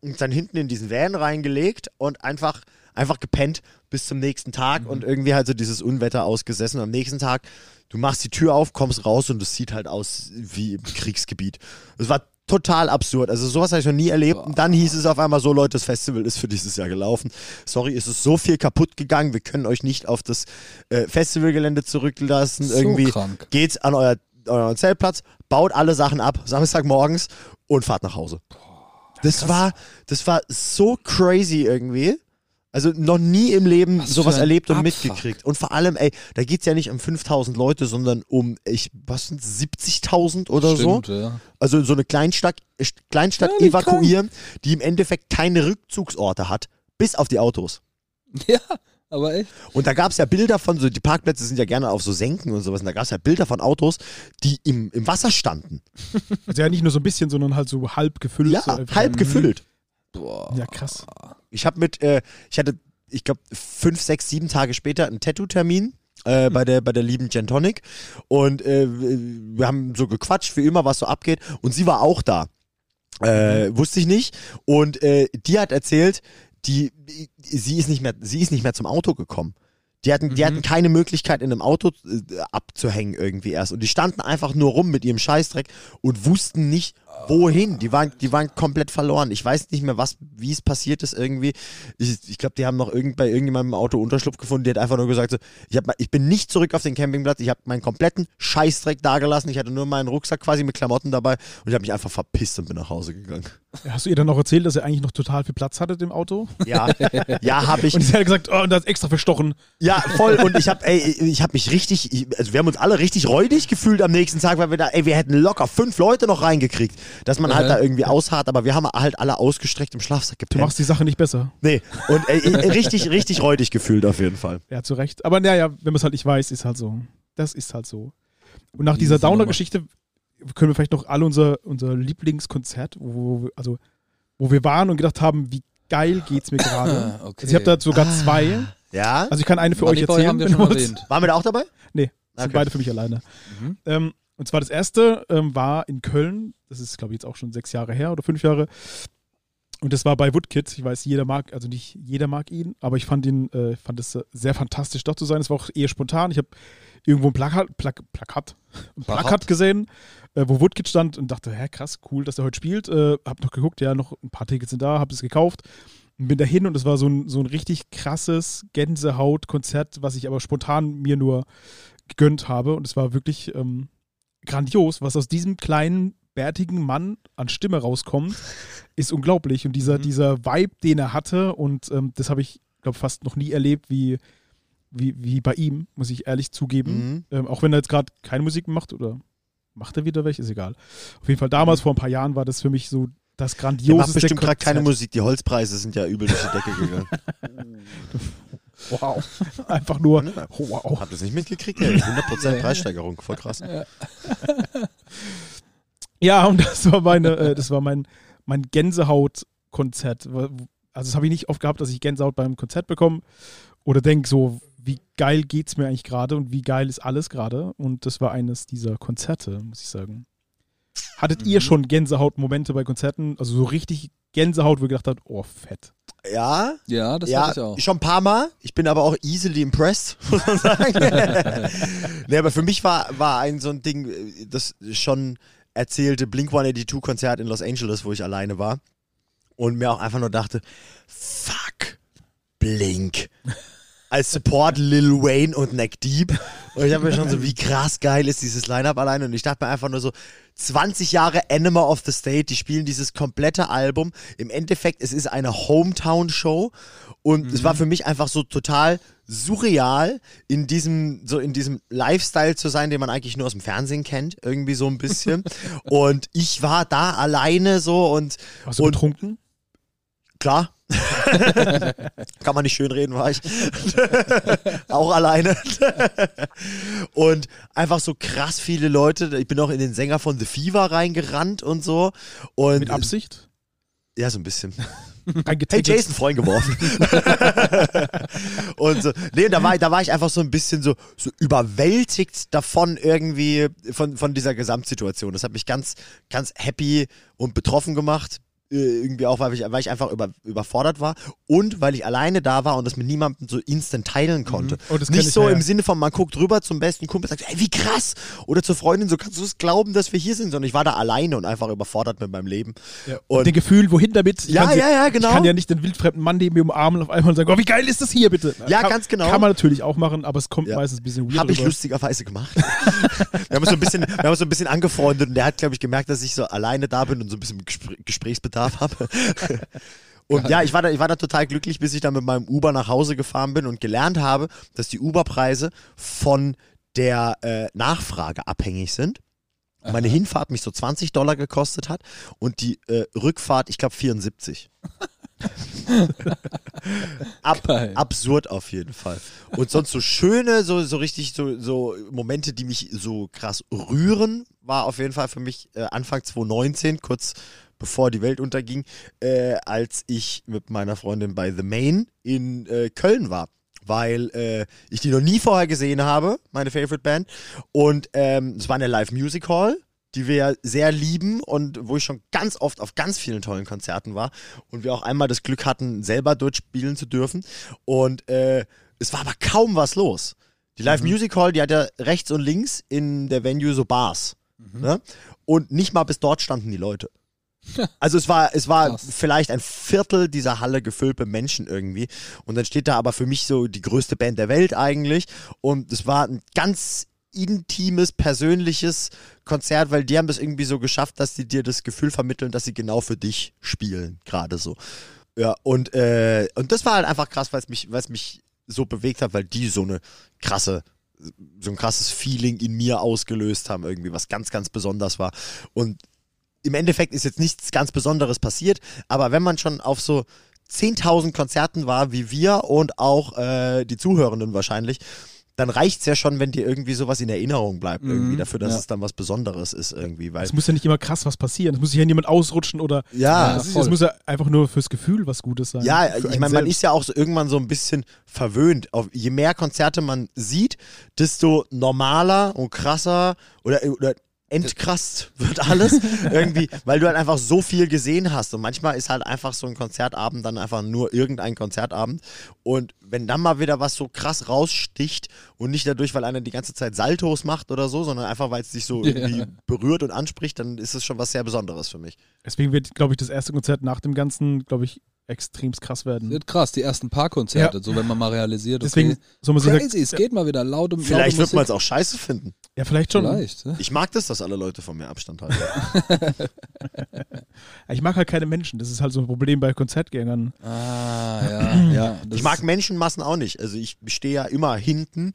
D: uns dann hinten in diesen Van reingelegt und einfach, einfach gepennt bis zum nächsten Tag und irgendwie halt so dieses Unwetter ausgesessen. Und am nächsten Tag, du machst die Tür auf, kommst raus und es sieht halt aus wie im Kriegsgebiet. Es war total absurd. Also sowas habe ich noch nie erlebt. Und dann hieß es auf einmal so, Leute, das Festival ist für dieses Jahr gelaufen. Sorry, es ist so viel kaputt gegangen. Wir können euch nicht auf das äh, Festivalgelände zurücklassen.
C: So
D: Irgendwie
C: krank.
D: geht's an euer, euren Zeltplatz, baut alle Sachen ab, Samstagmorgens und fahrt nach Hause. Das war, das war so crazy irgendwie. Also noch nie im Leben
C: Was
D: sowas erlebt und
C: Abfuck.
D: mitgekriegt. Und vor allem, ey, da geht's ja nicht um 5000 Leute, sondern um, ich, was sind 70.000 oder so?
C: Stimmt, ja.
D: Also so eine Kleinstadt, äh, Kleinstadt
C: Ja, die
D: evakuieren, die im Endeffekt keine Rückzugsorte hat, bis auf die Autos.
C: Ja, aber echt.
D: Und da gab es ja Bilder von so, die Parkplätze sind ja gerne auf so Senken und sowas. Und da gab es ja Bilder von Autos, die im, im Wasser standen.
A: Also ja nicht nur so ein bisschen, sondern halt so halb gefüllt.
D: Ja,
A: so
D: halb gefüllt.
C: Boah.
A: Ja, krass.
D: Ich habe mit, äh, ich hatte, ich glaube, fünf, sechs, sieben Tage später einen Tattoo-Termin. Äh, bei, der, bei der lieben Gentonic. Und äh, wir haben so gequatscht, wie immer, was so abgeht. Und sie war auch da. Äh, wusste ich nicht. Und äh, die hat erzählt, die, sie ist nicht mehr, sie ist nicht mehr zum Auto gekommen. Die hatten, die hatten keine Möglichkeit, in einem Auto äh, abzuhängen irgendwie erst. Und die standen einfach nur rum mit ihrem Scheißdreck und wussten nicht, wohin. Die waren, die waren komplett verloren. Ich weiß nicht mehr, was, wie es passiert ist irgendwie. Ich, ich glaube, die haben noch irgend, bei irgendjemandem im Auto Unterschlupf gefunden. Die hat einfach nur gesagt, so, ich, hab, ich bin nicht zurück auf den Campingplatz. Ich habe meinen kompletten Scheißdreck dagelassen. Ich hatte nur meinen Rucksack quasi mit Klamotten dabei und ich habe mich einfach verpisst und bin nach Hause gegangen.
A: Hast du ihr dann noch erzählt, dass ihr eigentlich noch total viel Platz hattet im Auto?
D: Ja, ja, habe ich.
A: Und sie hat gesagt, oh, und das ist extra verstochen.
D: Ja, voll. Und ich habe, ey, ich habe mich richtig, ich, also wir haben uns alle richtig räudig gefühlt am nächsten Tag, weil wir da, ey, wir hätten locker fünf Leute noch reingekriegt, dass man halt da irgendwie ausharrt, aber wir haben halt alle ausgestreckt im Schlafsack
A: Du
D: gepennt.
A: machst die Sache nicht besser.
D: nee, und ey, ey, richtig, richtig räudig gefühlt auf jeden Fall.
A: Ja, zu Recht. Aber naja, wenn man es halt nicht weiß, ist halt so. Das ist halt so. Und nach dieser. Downer-Geschichte können wir vielleicht noch alle unser, unser Lieblingskonzert, wo, wir- also, wo wir waren und gedacht haben, wie geil geht's mir gerade.
C: Okay.
A: Also ich habe da sogar zwei.
D: Ja?
A: Also ich kann eine für euch
C: Moneyboy
A: erzählen.
C: haben wir schon erwähnt.
D: Waren wir da auch dabei?
A: Nee, sind
D: Okay.
A: beide für mich alleine.
C: Mhm.
A: Ähm, und zwar das erste ähm, war in Köln. Das ist, glaube ich, jetzt auch schon sechs Jahre her oder fünf Jahre. Und das war bei Woodkid. Ich weiß, jeder mag, also nicht jeder mag ihn, aber ich fand ihn, äh, fand es sehr fantastisch, dort zu sein. Es war auch eher spontan. Ich habe irgendwo ein Plakat, Plak, Plakat, ein
D: Plakat?
A: Plakat gesehen, äh, wo Woodkid stand und dachte, hä, krass, cool, dass er heute spielt. Äh, hab noch geguckt, ja, noch ein paar Tickets sind da, hab es gekauft und bin dahin und es war so ein, so ein richtig krasses Gänsehaut-Konzert, was ich aber spontan mir nur gegönnt habe. Und es war wirklich ähm, grandios, was aus diesem kleinen, bärtigen Mann an Stimme rauskommt, ist unglaublich. Und dieser,
D: Mhm.
A: dieser Vibe, den er hatte, und ähm, das habe ich, glaube fast noch nie erlebt, wie, wie, wie bei ihm, muss ich ehrlich zugeben.
D: Mhm.
A: Ähm, auch wenn er jetzt gerade keine Musik macht oder macht er wieder welche, ist egal. Auf jeden Fall damals, vor ein paar Jahren, war das für mich so das
D: Der
A: grandioseste
D: macht bestimmt gerade keine. Musik. Die Holzpreise sind ja übel durch die Decke gegangen.
A: Wow. Einfach nur, oh, wow.
D: Habt ihr das nicht mitgekriegt? Ey, 100% Preissteigerung. Voll krass.
A: Ja, und das war meine, äh, das war mein, mein Gänsehaut-Konzert. Also das habe ich nicht oft gehabt, dass ich Gänsehaut beim Konzert bekomme oder denke so, wie geil geht's mir eigentlich gerade und wie geil ist alles gerade. Und das war eines dieser Konzerte, muss ich sagen. Hattet ihr schon Gänsehaut-Momente bei Konzerten? Also so richtig Gänsehaut, wo ihr gedacht habt, oh, fett.
D: Ja,
C: Ja, das
D: ja,
C: ich auch.
D: schon ein paar Mal. Ich bin aber auch easily impressed, muss man sagen. nee, aber für mich war, war ein so ein Ding, das schon erzählte Blink 182 Konzert in Los Angeles, wo ich alleine war. Und mir auch einfach nur dachte, fuck, Blink. Als Support Lil Wayne und Neck Deep. Und ich habe mir schon so, wie krass geil ist dieses Line-Up alleine. Und ich dachte mir einfach nur so, 20 Jahre Anima of the State, die spielen dieses komplette Album. Im Endeffekt, es ist eine Hometown-Show. Und es war für mich einfach so total surreal, in diesem, so in diesem Lifestyle zu sein, den man eigentlich nur aus dem Fernsehen kennt, irgendwie so ein bisschen. und ich war da alleine so und,
A: Warst du
D: und
A: betrunken?
D: Klar. Kann man nicht schön reden, war ich. auch alleine. und einfach so krass viele Leute. Ich bin auch in den Sänger von The Fever reingerannt und so. Und
A: Mit Absicht?
D: Ja, so ein bisschen. Hey? Jason, Freund geworfen. und so, nee, da war, da war ich einfach so ein bisschen so, so überwältigt davon irgendwie, von, von dieser Gesamtsituation. Das hat mich ganz, ganz happy und betroffen gemacht. Äh, Irgendwie auch, weil ich, weil ich einfach über, überfordert war und weil ich alleine da war und das mit niemandem so instant teilen konnte.
A: Oh, das kenn
D: Nicht
A: ich,
D: so
A: ja.
D: im Sinne von, man guckt rüber zum besten Kumpel und sagt, ey, wie krass! Oder zur Freundin, so kannst du es glauben, dass wir hier sind, sondern ich war da alleine und einfach überfordert mit meinem Leben.
A: Ja.
D: Und-
A: Und den Gefühl, wohin damit? Ich
D: Ja, ja, ja, genau.
A: Ich kann ja nicht den wildfremden Mann neben mir umarmen und auf einmal sagen, oh, wie geil ist das hier, bitte?
D: Ja,
A: kann,
D: ganz genau.
A: Kann man natürlich auch machen, aber es kommt
D: Ja.
A: meistens ein bisschen weird
D: Habe ich lustigerweise gemacht. wir, haben uns so ein bisschen, wir haben uns so ein bisschen angefreundet und der hat, glaube ich, gemerkt, dass ich so alleine da bin und so ein bisschen Gespr Gesprächsbedarf habe. Und ja, ich war, da, ich war da total glücklich, bis ich dann mit meinem Uber nach Hause gefahren bin und gelernt habe, dass die Uber-Preise von der äh, Nachfrage abhängig sind. Meine Hinfahrt mich so 20 Dollar gekostet hat und die äh, Rückfahrt, ich glaube, 74. Ab, absurd auf jeden Fall. Und sonst so schöne, so, so richtig, so, so Momente, die mich so krass rühren, war auf jeden Fall für mich äh, Anfang 2019, kurz bevor die Welt unterging, äh, als ich mit meiner Freundin bei The Main in äh, Köln war. Weil äh, ich die noch nie vorher gesehen habe, meine Favorite Band. Und ähm, es war eine Live Music Hall, die wir sehr lieben und wo ich schon ganz oft auf ganz vielen tollen Konzerten war und wir auch einmal das Glück hatten, selber dort spielen zu dürfen. Und äh, es war aber kaum was los. Die Live Music Hall, die hat ja rechts und links in der Venue so Bars. Ne? Und nicht mal bis dort standen die Leute. Also es war, es war
C: Krass.
D: vielleicht ein Viertel dieser Halle gefüllt mit Menschen irgendwie. Und dann steht da aber für mich so die größte Band der Welt eigentlich. Und es war ein ganz intimes, persönliches Konzert, weil die haben es irgendwie so geschafft, dass sie dir das Gefühl vermitteln, dass sie genau für dich spielen, gerade so. Ja, und, äh, und das war halt einfach krass, weil es mich, weil es mich so bewegt hat, weil die so eine krasse, so ein krasses Feeling in mir ausgelöst haben, irgendwie, was ganz, ganz besonders war. Und im Endeffekt ist jetzt nichts ganz Besonderes passiert, aber wenn man schon auf so 10.000 Konzerten war wie wir und auch äh, die Zuhörenden wahrscheinlich, dann reicht's ja schon, wenn dir irgendwie sowas in Erinnerung bleibt, irgendwie
C: Mhm,
D: dafür, dass
C: ja.
D: es dann was Besonderes ist irgendwie, weil
A: Es muss ja nicht immer krass was passieren. Es muss sich ja niemand ausrutschen oder.
D: ja,
A: es, es muss ja einfach nur fürs Gefühl was Gutes sein.
D: Ja,
A: Für
D: ich meine, man ist ja auch so irgendwann so ein bisschen verwöhnt. Auf, je mehr Konzerte man sieht, desto normaler und krasser oder, oder entkrasst wird alles irgendwie, weil du halt einfach so viel gesehen hast. Und manchmal ist halt einfach so ein Konzertabend dann einfach nur irgendein Konzertabend. Und wenn dann mal wieder was so krass raussticht und nicht dadurch, weil einer die ganze Zeit Saltos macht oder so, sondern einfach, weil es dich so
C: Ja.
D: irgendwie berührt und anspricht, dann ist es schon was sehr Besonderes für mich.
A: Deswegen wird, glaube ich, das erste Konzert nach dem Ganzen, glaube ich, extremst krass werden.
C: Wird krass, die ersten paar Konzerte, so wenn man mal realisiert, okay,
A: Deswegen man sich
C: crazy, es geht mal wieder laut und
D: Vielleicht wird
C: laute
D: man es auch scheiße finden.
A: Ja vielleicht schon.
C: Vielleicht, ne?
D: Ich mag das, dass alle Leute von mir Abstand halten.
A: Ich mag halt keine Menschen. Das ist halt so ein Problem bei Konzertgängern.
C: Ah, ja, ja.
D: Ich mag Menschenmassen auch nicht. Also ich stehe ja immer hinten.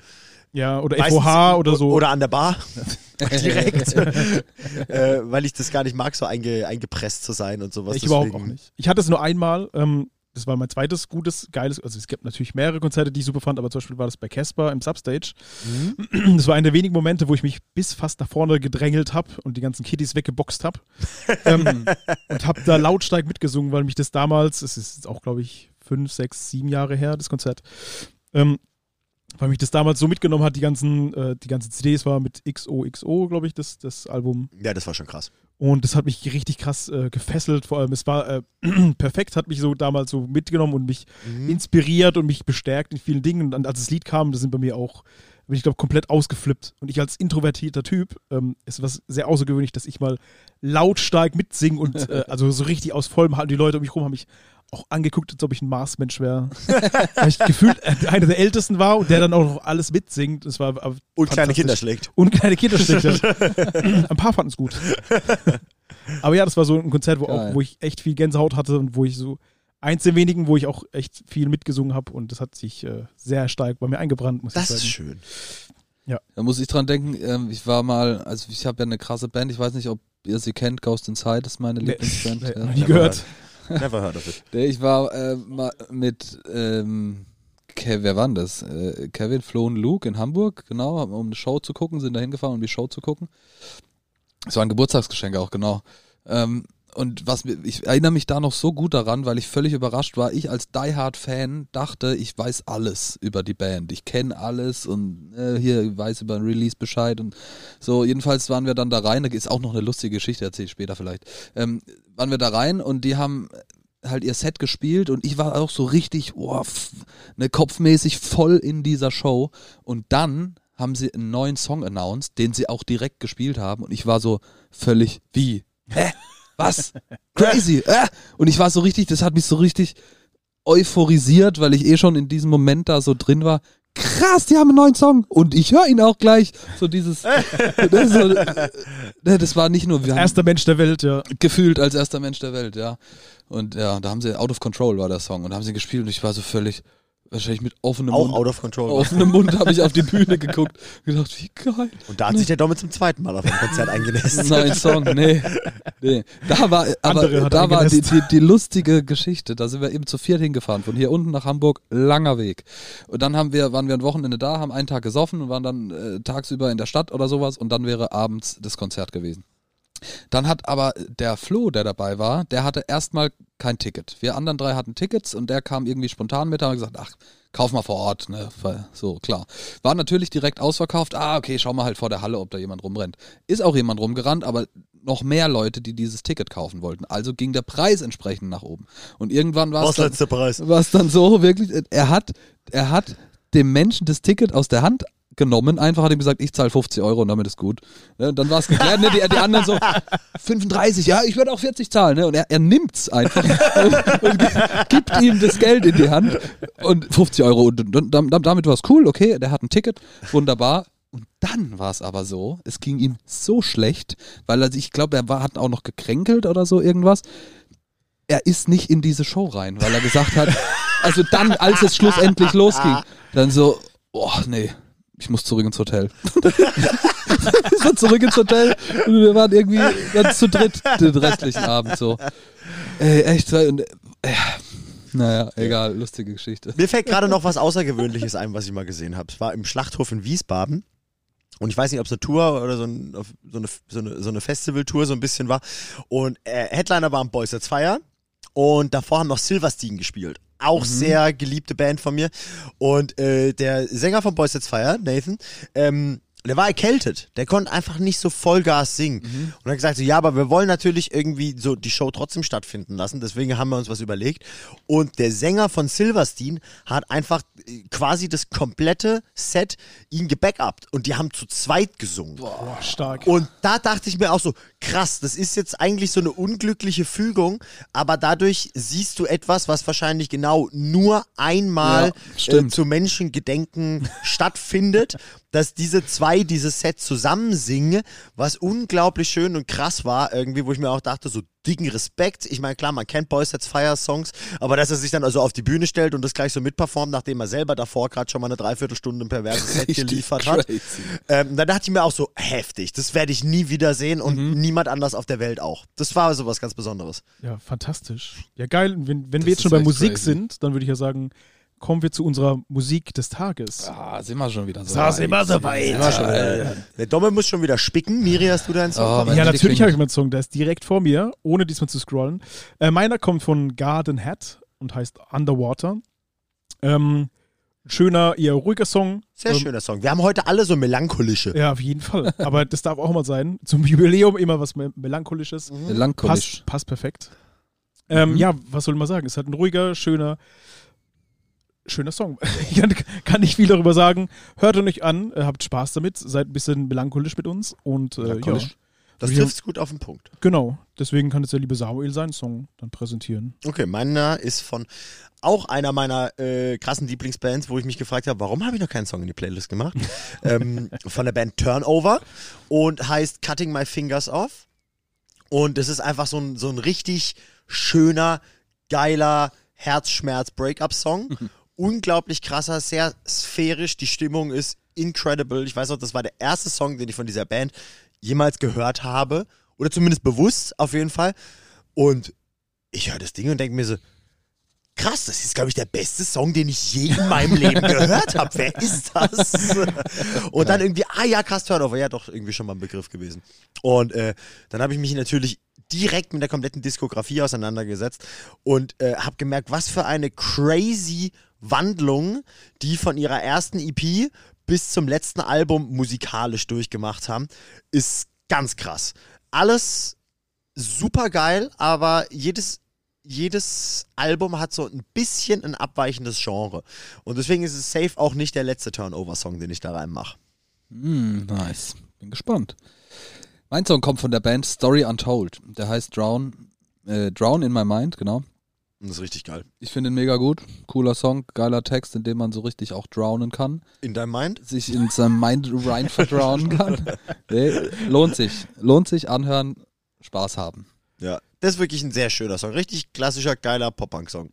A: Ja, oder
D: Meistens-
A: FOH oder so.
D: Oder an der Bar. Direkt. äh, weil ich das gar nicht mag, so einge, eingepresst zu sein und sowas.
A: ich überhaupt auch nicht. Ich hatte es nur einmal. Ähm, das war mein zweites gutes, geiles. Also es gibt natürlich mehrere Konzerte, die ich super fand, aber zum Beispiel war das bei Casper im Substage.
D: Mhm.
A: Das war einer der wenigen Momente, wo ich mich bis fast nach vorne gedrängelt habe und die ganzen Kiddies weggeboxt habe. ähm, und habe da lautstark mitgesungen, weil mich das damals, es ist jetzt auch, glaube ich, fünf, sechs, sieben Jahre her, das Konzert, ähm, weil mich das damals so mitgenommen hat, die ganzen, äh, die ganzen CDs war mit XOXO, glaube ich, das, das Album.
D: Ja, das war schon krass.
A: Und das hat mich richtig krass äh, gefesselt. Vor allem, es war äh, perfekt, hat mich so damals so mitgenommen und mich
D: Mhm.
A: inspiriert und mich bestärkt in vielen Dingen. Und als das Lied kam, das sind bei mir auch, bin ich glaube, komplett ausgeflippt. Und ich als introvertierter Typ, ähm, ist was sehr außergewöhnlich, dass ich mal lautstark mitsinge und äh, also so richtig aus vollem Hals. Die Leute um mich rum haben mich auch angeguckt, als ob ich ein Marsmensch wäre. Weil ich gefühlt äh, einer der Ältesten war und der dann auch noch alles mitsingt. Das war aber
D: Und kleine. Kinder schlägt.
A: Und kleine Kinder schlägt. Ein paar fanden es gut. Aber ja, das war so ein Konzert, wo, auch, wo ich echt viel Gänsehaut hatte und wo ich so eins der wenigen, wo ich auch echt viel mitgesungen habe und das hat sich äh, sehr stark bei mir eingebrannt, muss
D: Das
A: ich
D: ist
A: sagen.
D: schön.
C: Da muss ich dran denken, ähm, ich war mal, also ich habe ja eine krasse Band, ich weiß nicht, ob ihr sie kennt, Ghost Inside ist meine
A: Nee.
C: Lieblingsband.
A: Nee,
C: ja.
A: noch nie gehört.
D: Never heard of it.
C: Ich war äh, mit, ähm, wer war denn das? Äh, Kevin, Flo und Luke in Hamburg, genau, um eine Show zu gucken, sind da hingefahren, um die Show zu gucken. Es war ein Geburtstagsgeschenk auch, genau. Ähm, und was ich erinnere mich da noch so gut daran, weil ich völlig überrascht war. Ich als Die Hard Fan dachte, ich weiß alles über die Band. Ich kenne alles und äh, hier weiß über ein Release Bescheid und so. Jedenfalls waren wir dann da rein. Da ist auch noch eine lustige Geschichte, erzähle ich später vielleicht. Ähm, waren wir da rein und die haben halt ihr Set gespielt und ich war auch so richtig, oh, ne, kopfmäßig voll in dieser Show. Und dann haben sie einen neuen Song announced, den sie auch direkt gespielt haben und ich war so völlig wie, hä? Was? Crazy. Äh? Und ich war so richtig, das hat mich so richtig euphorisiert, weil ich eh schon in diesem Moment da so drin war. Krass, die haben einen neuen Song und ich höre ihn auch gleich. So dieses, das, so, äh, das war nicht nur, wir haben
A: Erster Mensch der Welt, ja.
C: gefühlt als erster Mensch der Welt, ja. Und ja, da haben sie Out of Control war der Song und da haben sie gespielt und ich war so völlig, wahrscheinlich mit offenem
D: Auch
C: Mund.
D: out of control.
C: offenem Mund habe ich auf die Bühne geguckt und gedacht, wie geil.
D: Und da hat sich der Domme zum zweiten Mal auf ein Konzert eingenässt.
C: Nein, Song, nee. nee. Da war, aber da war die, die, die lustige Geschichte. Da sind wir eben zu viert hingefahren, von hier unten nach Hamburg, langer Weg. Und dann haben wir, waren wir ein Wochenende da, haben einen Tag gesoffen und waren dann äh, tagsüber in der Stadt oder sowas und dann wäre abends das Konzert gewesen. Dann hat aber der Flo, der dabei war, der hatte erstmal kein Ticket. Wir anderen drei hatten Tickets und der kam irgendwie spontan mit, haben gesagt, ach, kauf mal vor Ort, ne? So, klar. War natürlich direkt ausverkauft. Ah, okay, schau mal halt vor der Halle, ob da jemand rumrennt. Ist auch jemand rumgerannt, aber noch mehr Leute, die dieses Ticket kaufen wollten. Also ging der Preis entsprechend nach oben. Und irgendwann war es dann, war's dann so wirklich, er hat, er hat dem Menschen das Ticket aus der Hand genommen, einfach hat ihm gesagt, ich zahle 50 Euro und damit ist gut. Ne, dann war es geklärt, ne, die, die anderen so, 35, ja, ich würde auch 40 zahlen. Ne, und er, er nimmt's einfach und, und gibt ihm das Geld in die Hand und 50 Euro und, und, und damit war es cool, okay, der hat ein Ticket, wunderbar. Und dann war es aber so, es ging ihm so schlecht, weil er, sich- ich glaube, er war, hat auch noch gekränkelt oder so irgendwas. Er ist nicht in diese Show rein, weil er gesagt hat, also dann, als es schlussendlich losging, dann so, oh nee, ich muss zurück ins Hotel. ist er zurück ins Hotel und wir waren irgendwie dann zu dritt den restlichen Abend so. Ey, echt, und, äh, naja, egal, lustige Geschichte.
D: Mir fällt gerade noch was Außergewöhnliches ein, was ich mal gesehen habe. Es war im Schlachthof in Wiesbaden. Und ich weiß nicht, ob es eine Tour oder so, ein, so eine, so eine, so eine Festivaltour so ein bisschen war. Und äh, Headliner waren Boys That's Fire. Und davor haben noch Silverstein gespielt. Auch sehr geliebte Band von mir. Und äh, der Sänger von Boys That's Fire, Nathan, ähm, der war erkältet. Der konnte einfach nicht so Vollgas singen. Und er hat gesagt, so, ja, aber wir wollen natürlich irgendwie so die Show trotzdem stattfinden lassen. Deswegen haben wir uns was überlegt. Und der Sänger von Silverstein hat einfach äh, quasi das komplette Set ihn gebackupt. Und die haben zu zweit gesungen.
A: Boah, stark.
D: Und da dachte ich mir auch so, krass, das ist jetzt eigentlich so eine unglückliche Fügung, aber dadurch siehst du etwas, was wahrscheinlich genau nur einmal
C: Ja,
D: äh, zu Menschengedenken stattfindet, dass diese zwei dieses Set zusammen singen, was unglaublich schön und krass war, irgendwie, wo ich mir auch dachte, so dicken Respekt. Ich meine, klar, man kennt Boys That's Fire Songs, aber dass er sich dann also auf die Bühne stellt und das gleich so mitperformt, nachdem er selber davor gerade schon mal eine Dreiviertelstunde ein perverses Set geliefert hat. Ähm, da dachte ich mir auch so, heftig, das werde ich nie wieder sehen und
C: Mhm.
D: niemand anders auf der Welt auch. Das war so was ganz Besonderes.
A: Ja, fantastisch. Ja, geil. Wenn, wenn
C: Das
A: wir jetzt schon bei Musik
C: crazy.
A: sind, dann würde ich ja sagen, kommen wir zu unserer Musik des Tages.
C: Ah, sind wir schon wieder so
A: Da sind wir so weit.
C: Sind wir schon wieder.
D: Der Domme muss schon wieder spicken. Miri, hast du deinen Song?
C: Oh,
A: ja, natürlich habe ich meinen Song, der ist direkt vor mir, ohne diesmal zu scrollen. Äh, meiner kommt von Garden Hat und heißt Underwater. Ähm, Ein schöner, eher ruhiger Song.
D: Sehr
A: Ähm,
D: schöner Song. Wir haben heute alle so melancholische.
A: Ja, auf jeden Fall. Aber das darf auch mal sein. Zum Jubiläum immer was Mel- Melancholisches.
C: Melancholisch.
A: Passt, passt perfekt. Ähm,
C: Mhm.
A: Ja, was soll man sagen? Es hat ein ruhiger, schöner, schöner Song. Ich kann, nicht viel darüber sagen. Hört ihn euch an, äh, habt Spaß damit, seid ein bisschen melancholisch mit uns und äh, ja.
D: Das trifft gut auf den Punkt.
A: genau. Deswegen kann jetzt der liebe Samuel seinen Song dann präsentieren.
D: Okay, meiner ist von auch einer meiner äh, krassen Lieblingsbands, wo ich mich gefragt habe, warum habe ich noch keinen Song in die Playlist gemacht? ähm, von der Band Turnover und heißt Cutting My Fingers Off. Und es ist einfach so ein, so ein richtig schöner, geiler Herzschmerz-Breakup-Song. Unglaublich krasser, sehr sphärisch. Die Stimmung ist incredible. Ich weiß auch, das war der erste Song, den ich von dieser Band jemals gehört habe. Oder zumindest bewusst, auf jeden Fall. Und ich höre das Ding und denke mir so, krass, das ist, glaube ich, der beste Song, den ich je in meinem Leben gehört habe. Wer ist das? Und dann irgendwie, ah ja, krass, Turnover, ja doch, irgendwie schon mal ein Begriff gewesen. Und äh, dann habe ich mich natürlich direkt mit der kompletten Diskografie auseinandergesetzt und äh, habe gemerkt, was für eine crazy Wandlung die von ihrer ersten EP bis zum letzten Album musikalisch durchgemacht haben, ist ganz krass. Alles super geil, aber jedes, jedes Album hat so ein bisschen ein abweichendes Genre. Und deswegen ist es safe auch nicht der letzte Turnover-Song, den ich da reinmache.
C: Mm, nice. Bin gespannt. Mein Song kommt von der Band Story Untold. Der heißt Drown, äh, Drown in My Mind, genau.
D: Das ist richtig geil.
C: Ich finde ihn mega gut. Cooler Song, geiler Text, in dem man so richtig auch drownen kann.
D: In deinem Mind?
C: Sich in seinem Mind rein verdrownen kann. Nee, lohnt sich. Lohnt sich, anhören, Spaß haben.
D: Ja. Das ist wirklich ein sehr schöner Song. Richtig klassischer, geiler Pop-Punk-Song.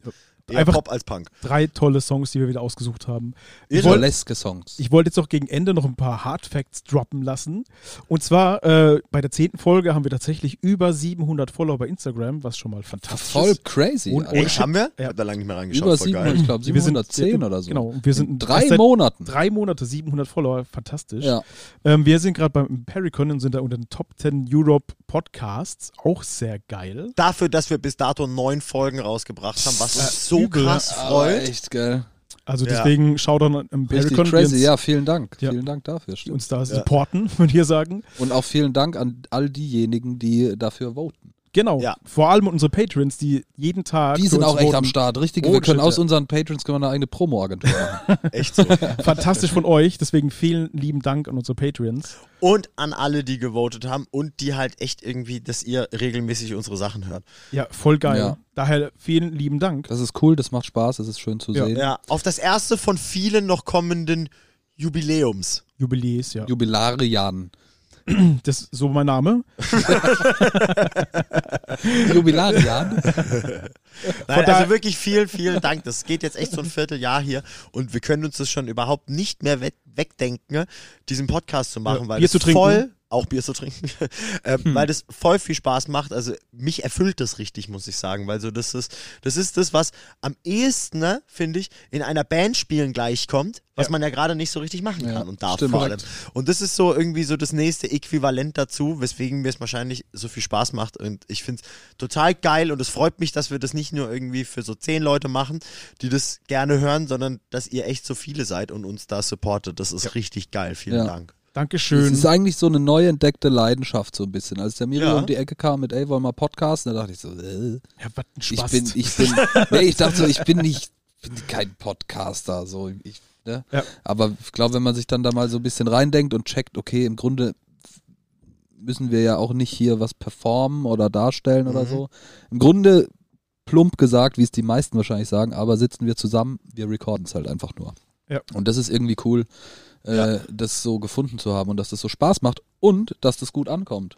D: Eher
A: Einfach-
D: Pop als Punk.
A: Drei tolle Songs, die wir wieder ausgesucht haben. Ich
D: Irre.
A: wollte
C: Burleske Songs.
A: ich wollte jetzt auch gegen Ende noch ein paar Hard Facts droppen lassen. Und zwar äh, bei der zehnten Folge haben wir tatsächlich über 700 Follower bei Instagram, was schon mal fantastisch
C: Voll
A: ist.
C: crazy.
A: Und-
C: Alter.
D: Echt, haben wir? Ich
A: Ja.
D: hab da lange nicht mehr reingeschaut.
C: Über
D: voll
C: 700,
D: geil.
C: ich glaube
A: Wir sind-
C: 710 oder so.
A: Genau, wir sind
C: In drei Monaten.
A: Drei Monate, 700 Follower, fantastisch.
C: Ja.
A: Ähm, wir sind gerade beim Pericon und sind da unter den Top 10 Europe Podcasts, auch sehr geil.
D: Dafür, dass wir bis dato neun Folgen rausgebracht haben, was uns so
A: übel,
D: krass
C: Aber
D: freut.
C: echt geil.
A: Also
D: Ja.
A: deswegen schaut dann
C: Richtig
A: Pericon,
C: crazy.
A: uns,
C: Ja, vielen Dank.
A: Ja.
C: Vielen Dank dafür.
A: die
C: Stimmt.
A: uns da supporten, würde ich hier sagen.
C: Und auch vielen Dank an all diejenigen, die dafür voten.
A: Genau.
D: Ja.
A: Vor allem unsere Patrons, die jeden Tag.
C: Die sind auch echt
A: voten.
C: am Start. Richtig,
A: Oh,
C: wir können
A: shit,
C: aus
A: ja.
C: unseren Patrons können wir eine eigene Promo-Agentur machen.
D: Echt so.
A: Fantastisch von euch. Deswegen vielen lieben Dank an unsere Patrons.
D: Und an alle, die gewotet haben und die halt echt irgendwie, dass ihr regelmäßig unsere Sachen hört.
A: Ja, voll geil.
C: Ja.
A: Daher vielen lieben Dank.
C: Das ist cool, das macht Spaß, das ist schön zu
A: Ja.
C: sehen.
D: Ja, auf das erste von vielen noch kommenden Jubiläums.
A: Jubiläes, ja.
C: Jubilarian.
A: Das ist so mein Name.
C: Jubilarian?
D: Nein, also wirklich vielen, vielen Dank. Das geht jetzt echt so ein Vierteljahr hier und wir können uns das schon überhaupt nicht mehr we wegdenken, diesen Podcast zu machen,
A: Ja,
D: weil
A: Bier trinken.
D: voll auch Bier zu trinken, ähm, weil das voll viel Spaß macht. Also mich erfüllt das richtig, muss ich sagen, weil so das ist, das ist das, was am ehesten, ne, finde ich, in einer Band spielen gleichkommt, was
A: Ja.
D: man ja gerade nicht so richtig machen
C: Ja,
D: kann und darf vor allem. Und das ist so irgendwie so das nächste Äquivalent dazu, weswegen mir es wahrscheinlich so viel Spaß macht. Und ich finde es total geil und es freut mich, dass wir das nicht nur irgendwie für so zehn Leute machen, die das gerne hören, sondern dass ihr echt so viele seid und uns da supportet. Das ist richtig geil. Vielen
C: Ja. Das
A: Dankeschön.
C: ist eigentlich so eine neu entdeckte Leidenschaft so ein bisschen. Als der Miro
D: Ja.
C: um die Ecke kam mit, ey, wollen wir podcasten, da dachte ich so, äh,
A: Ja, was ein
C: ich
A: Spaß.
C: bin, ich bin, nee, ich dachte so, ich bin nicht, bin kein Podcaster, so, ich, ne?
A: Ja.
C: Aber ich glaube, wenn man sich dann da mal so ein bisschen reindenkt und checkt, okay, im Grunde müssen wir ja auch nicht hier was performen oder darstellen oder
D: Mhm.
C: so. Im Grunde plump gesagt, wie es die meisten wahrscheinlich sagen, aber sitzen wir zusammen, wir recorden es halt einfach nur.
A: Ja.
C: Und das ist irgendwie cool, äh,
D: Ja.
C: das so gefunden zu haben und dass das so Spaß macht und dass das gut ankommt.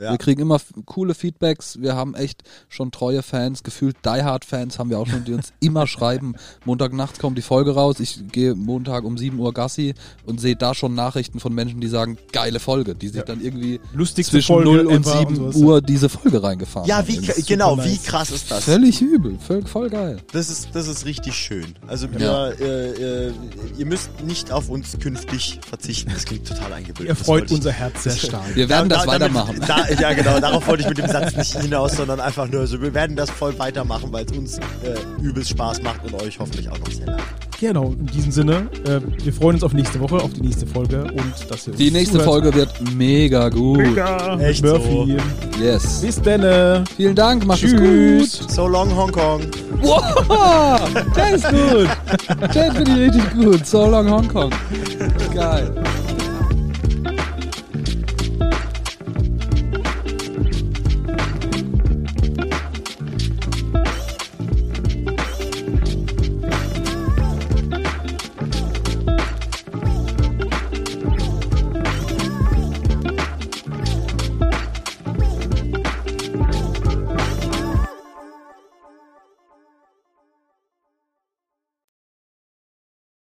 D: Ja.
C: Wir kriegen immer coole Feedbacks. Wir haben echt schon treue Fans, gefühlt Die Hard Fans haben wir auch schon, die uns immer schreiben. Montagnachts kommt die Folge raus. Ich gehe Montag um 7 Uhr Gassi und sehe da schon Nachrichten von Menschen, die sagen, geile Folge, die sich dann irgendwie
A: Lustigste
C: zwischen
A: Folge
C: 0 und
A: ever
C: 7
A: sowas.
C: Uhr diese Folge reingefahren
D: Ja,
C: haben.
D: wie, genau,
A: super
D: wie
A: nice.
D: krass ist das?
C: Völlig übel, voll, voll geil.
D: Das ist, das ist richtig schön. Also
C: Ja.
D: wir, äh, äh, ihr müsst nicht auf uns künftig verzichten. Das klingt total eingebildet.
A: Ihr freut unser Herz sehr stark.
C: Wir werden
D: Da-
C: das
D: da-
C: weitermachen.
D: Damit, da, ja, genau. Darauf wollte ich mit dem Satz nicht hinaus, sondern einfach nur so. Wir werden das voll weitermachen, weil es uns äh, übelst Spaß macht und euch hoffentlich auch noch sehr lange.
A: Genau, in diesem Sinne, äh, wir freuen uns auf nächste Woche, auf die nächste Folge und dass ihr uns
C: Die nächste
A: zuhört.
C: Folge wird mega gut.
A: Mega.
D: Echt
A: Murphy.
C: Yes.
A: Bis dann.
C: Vielen Dank, macht es gut.
D: So long Hongkong.
C: Wow, der ist gut. Der finde ich richtig gut. So long Hongkong. Geil.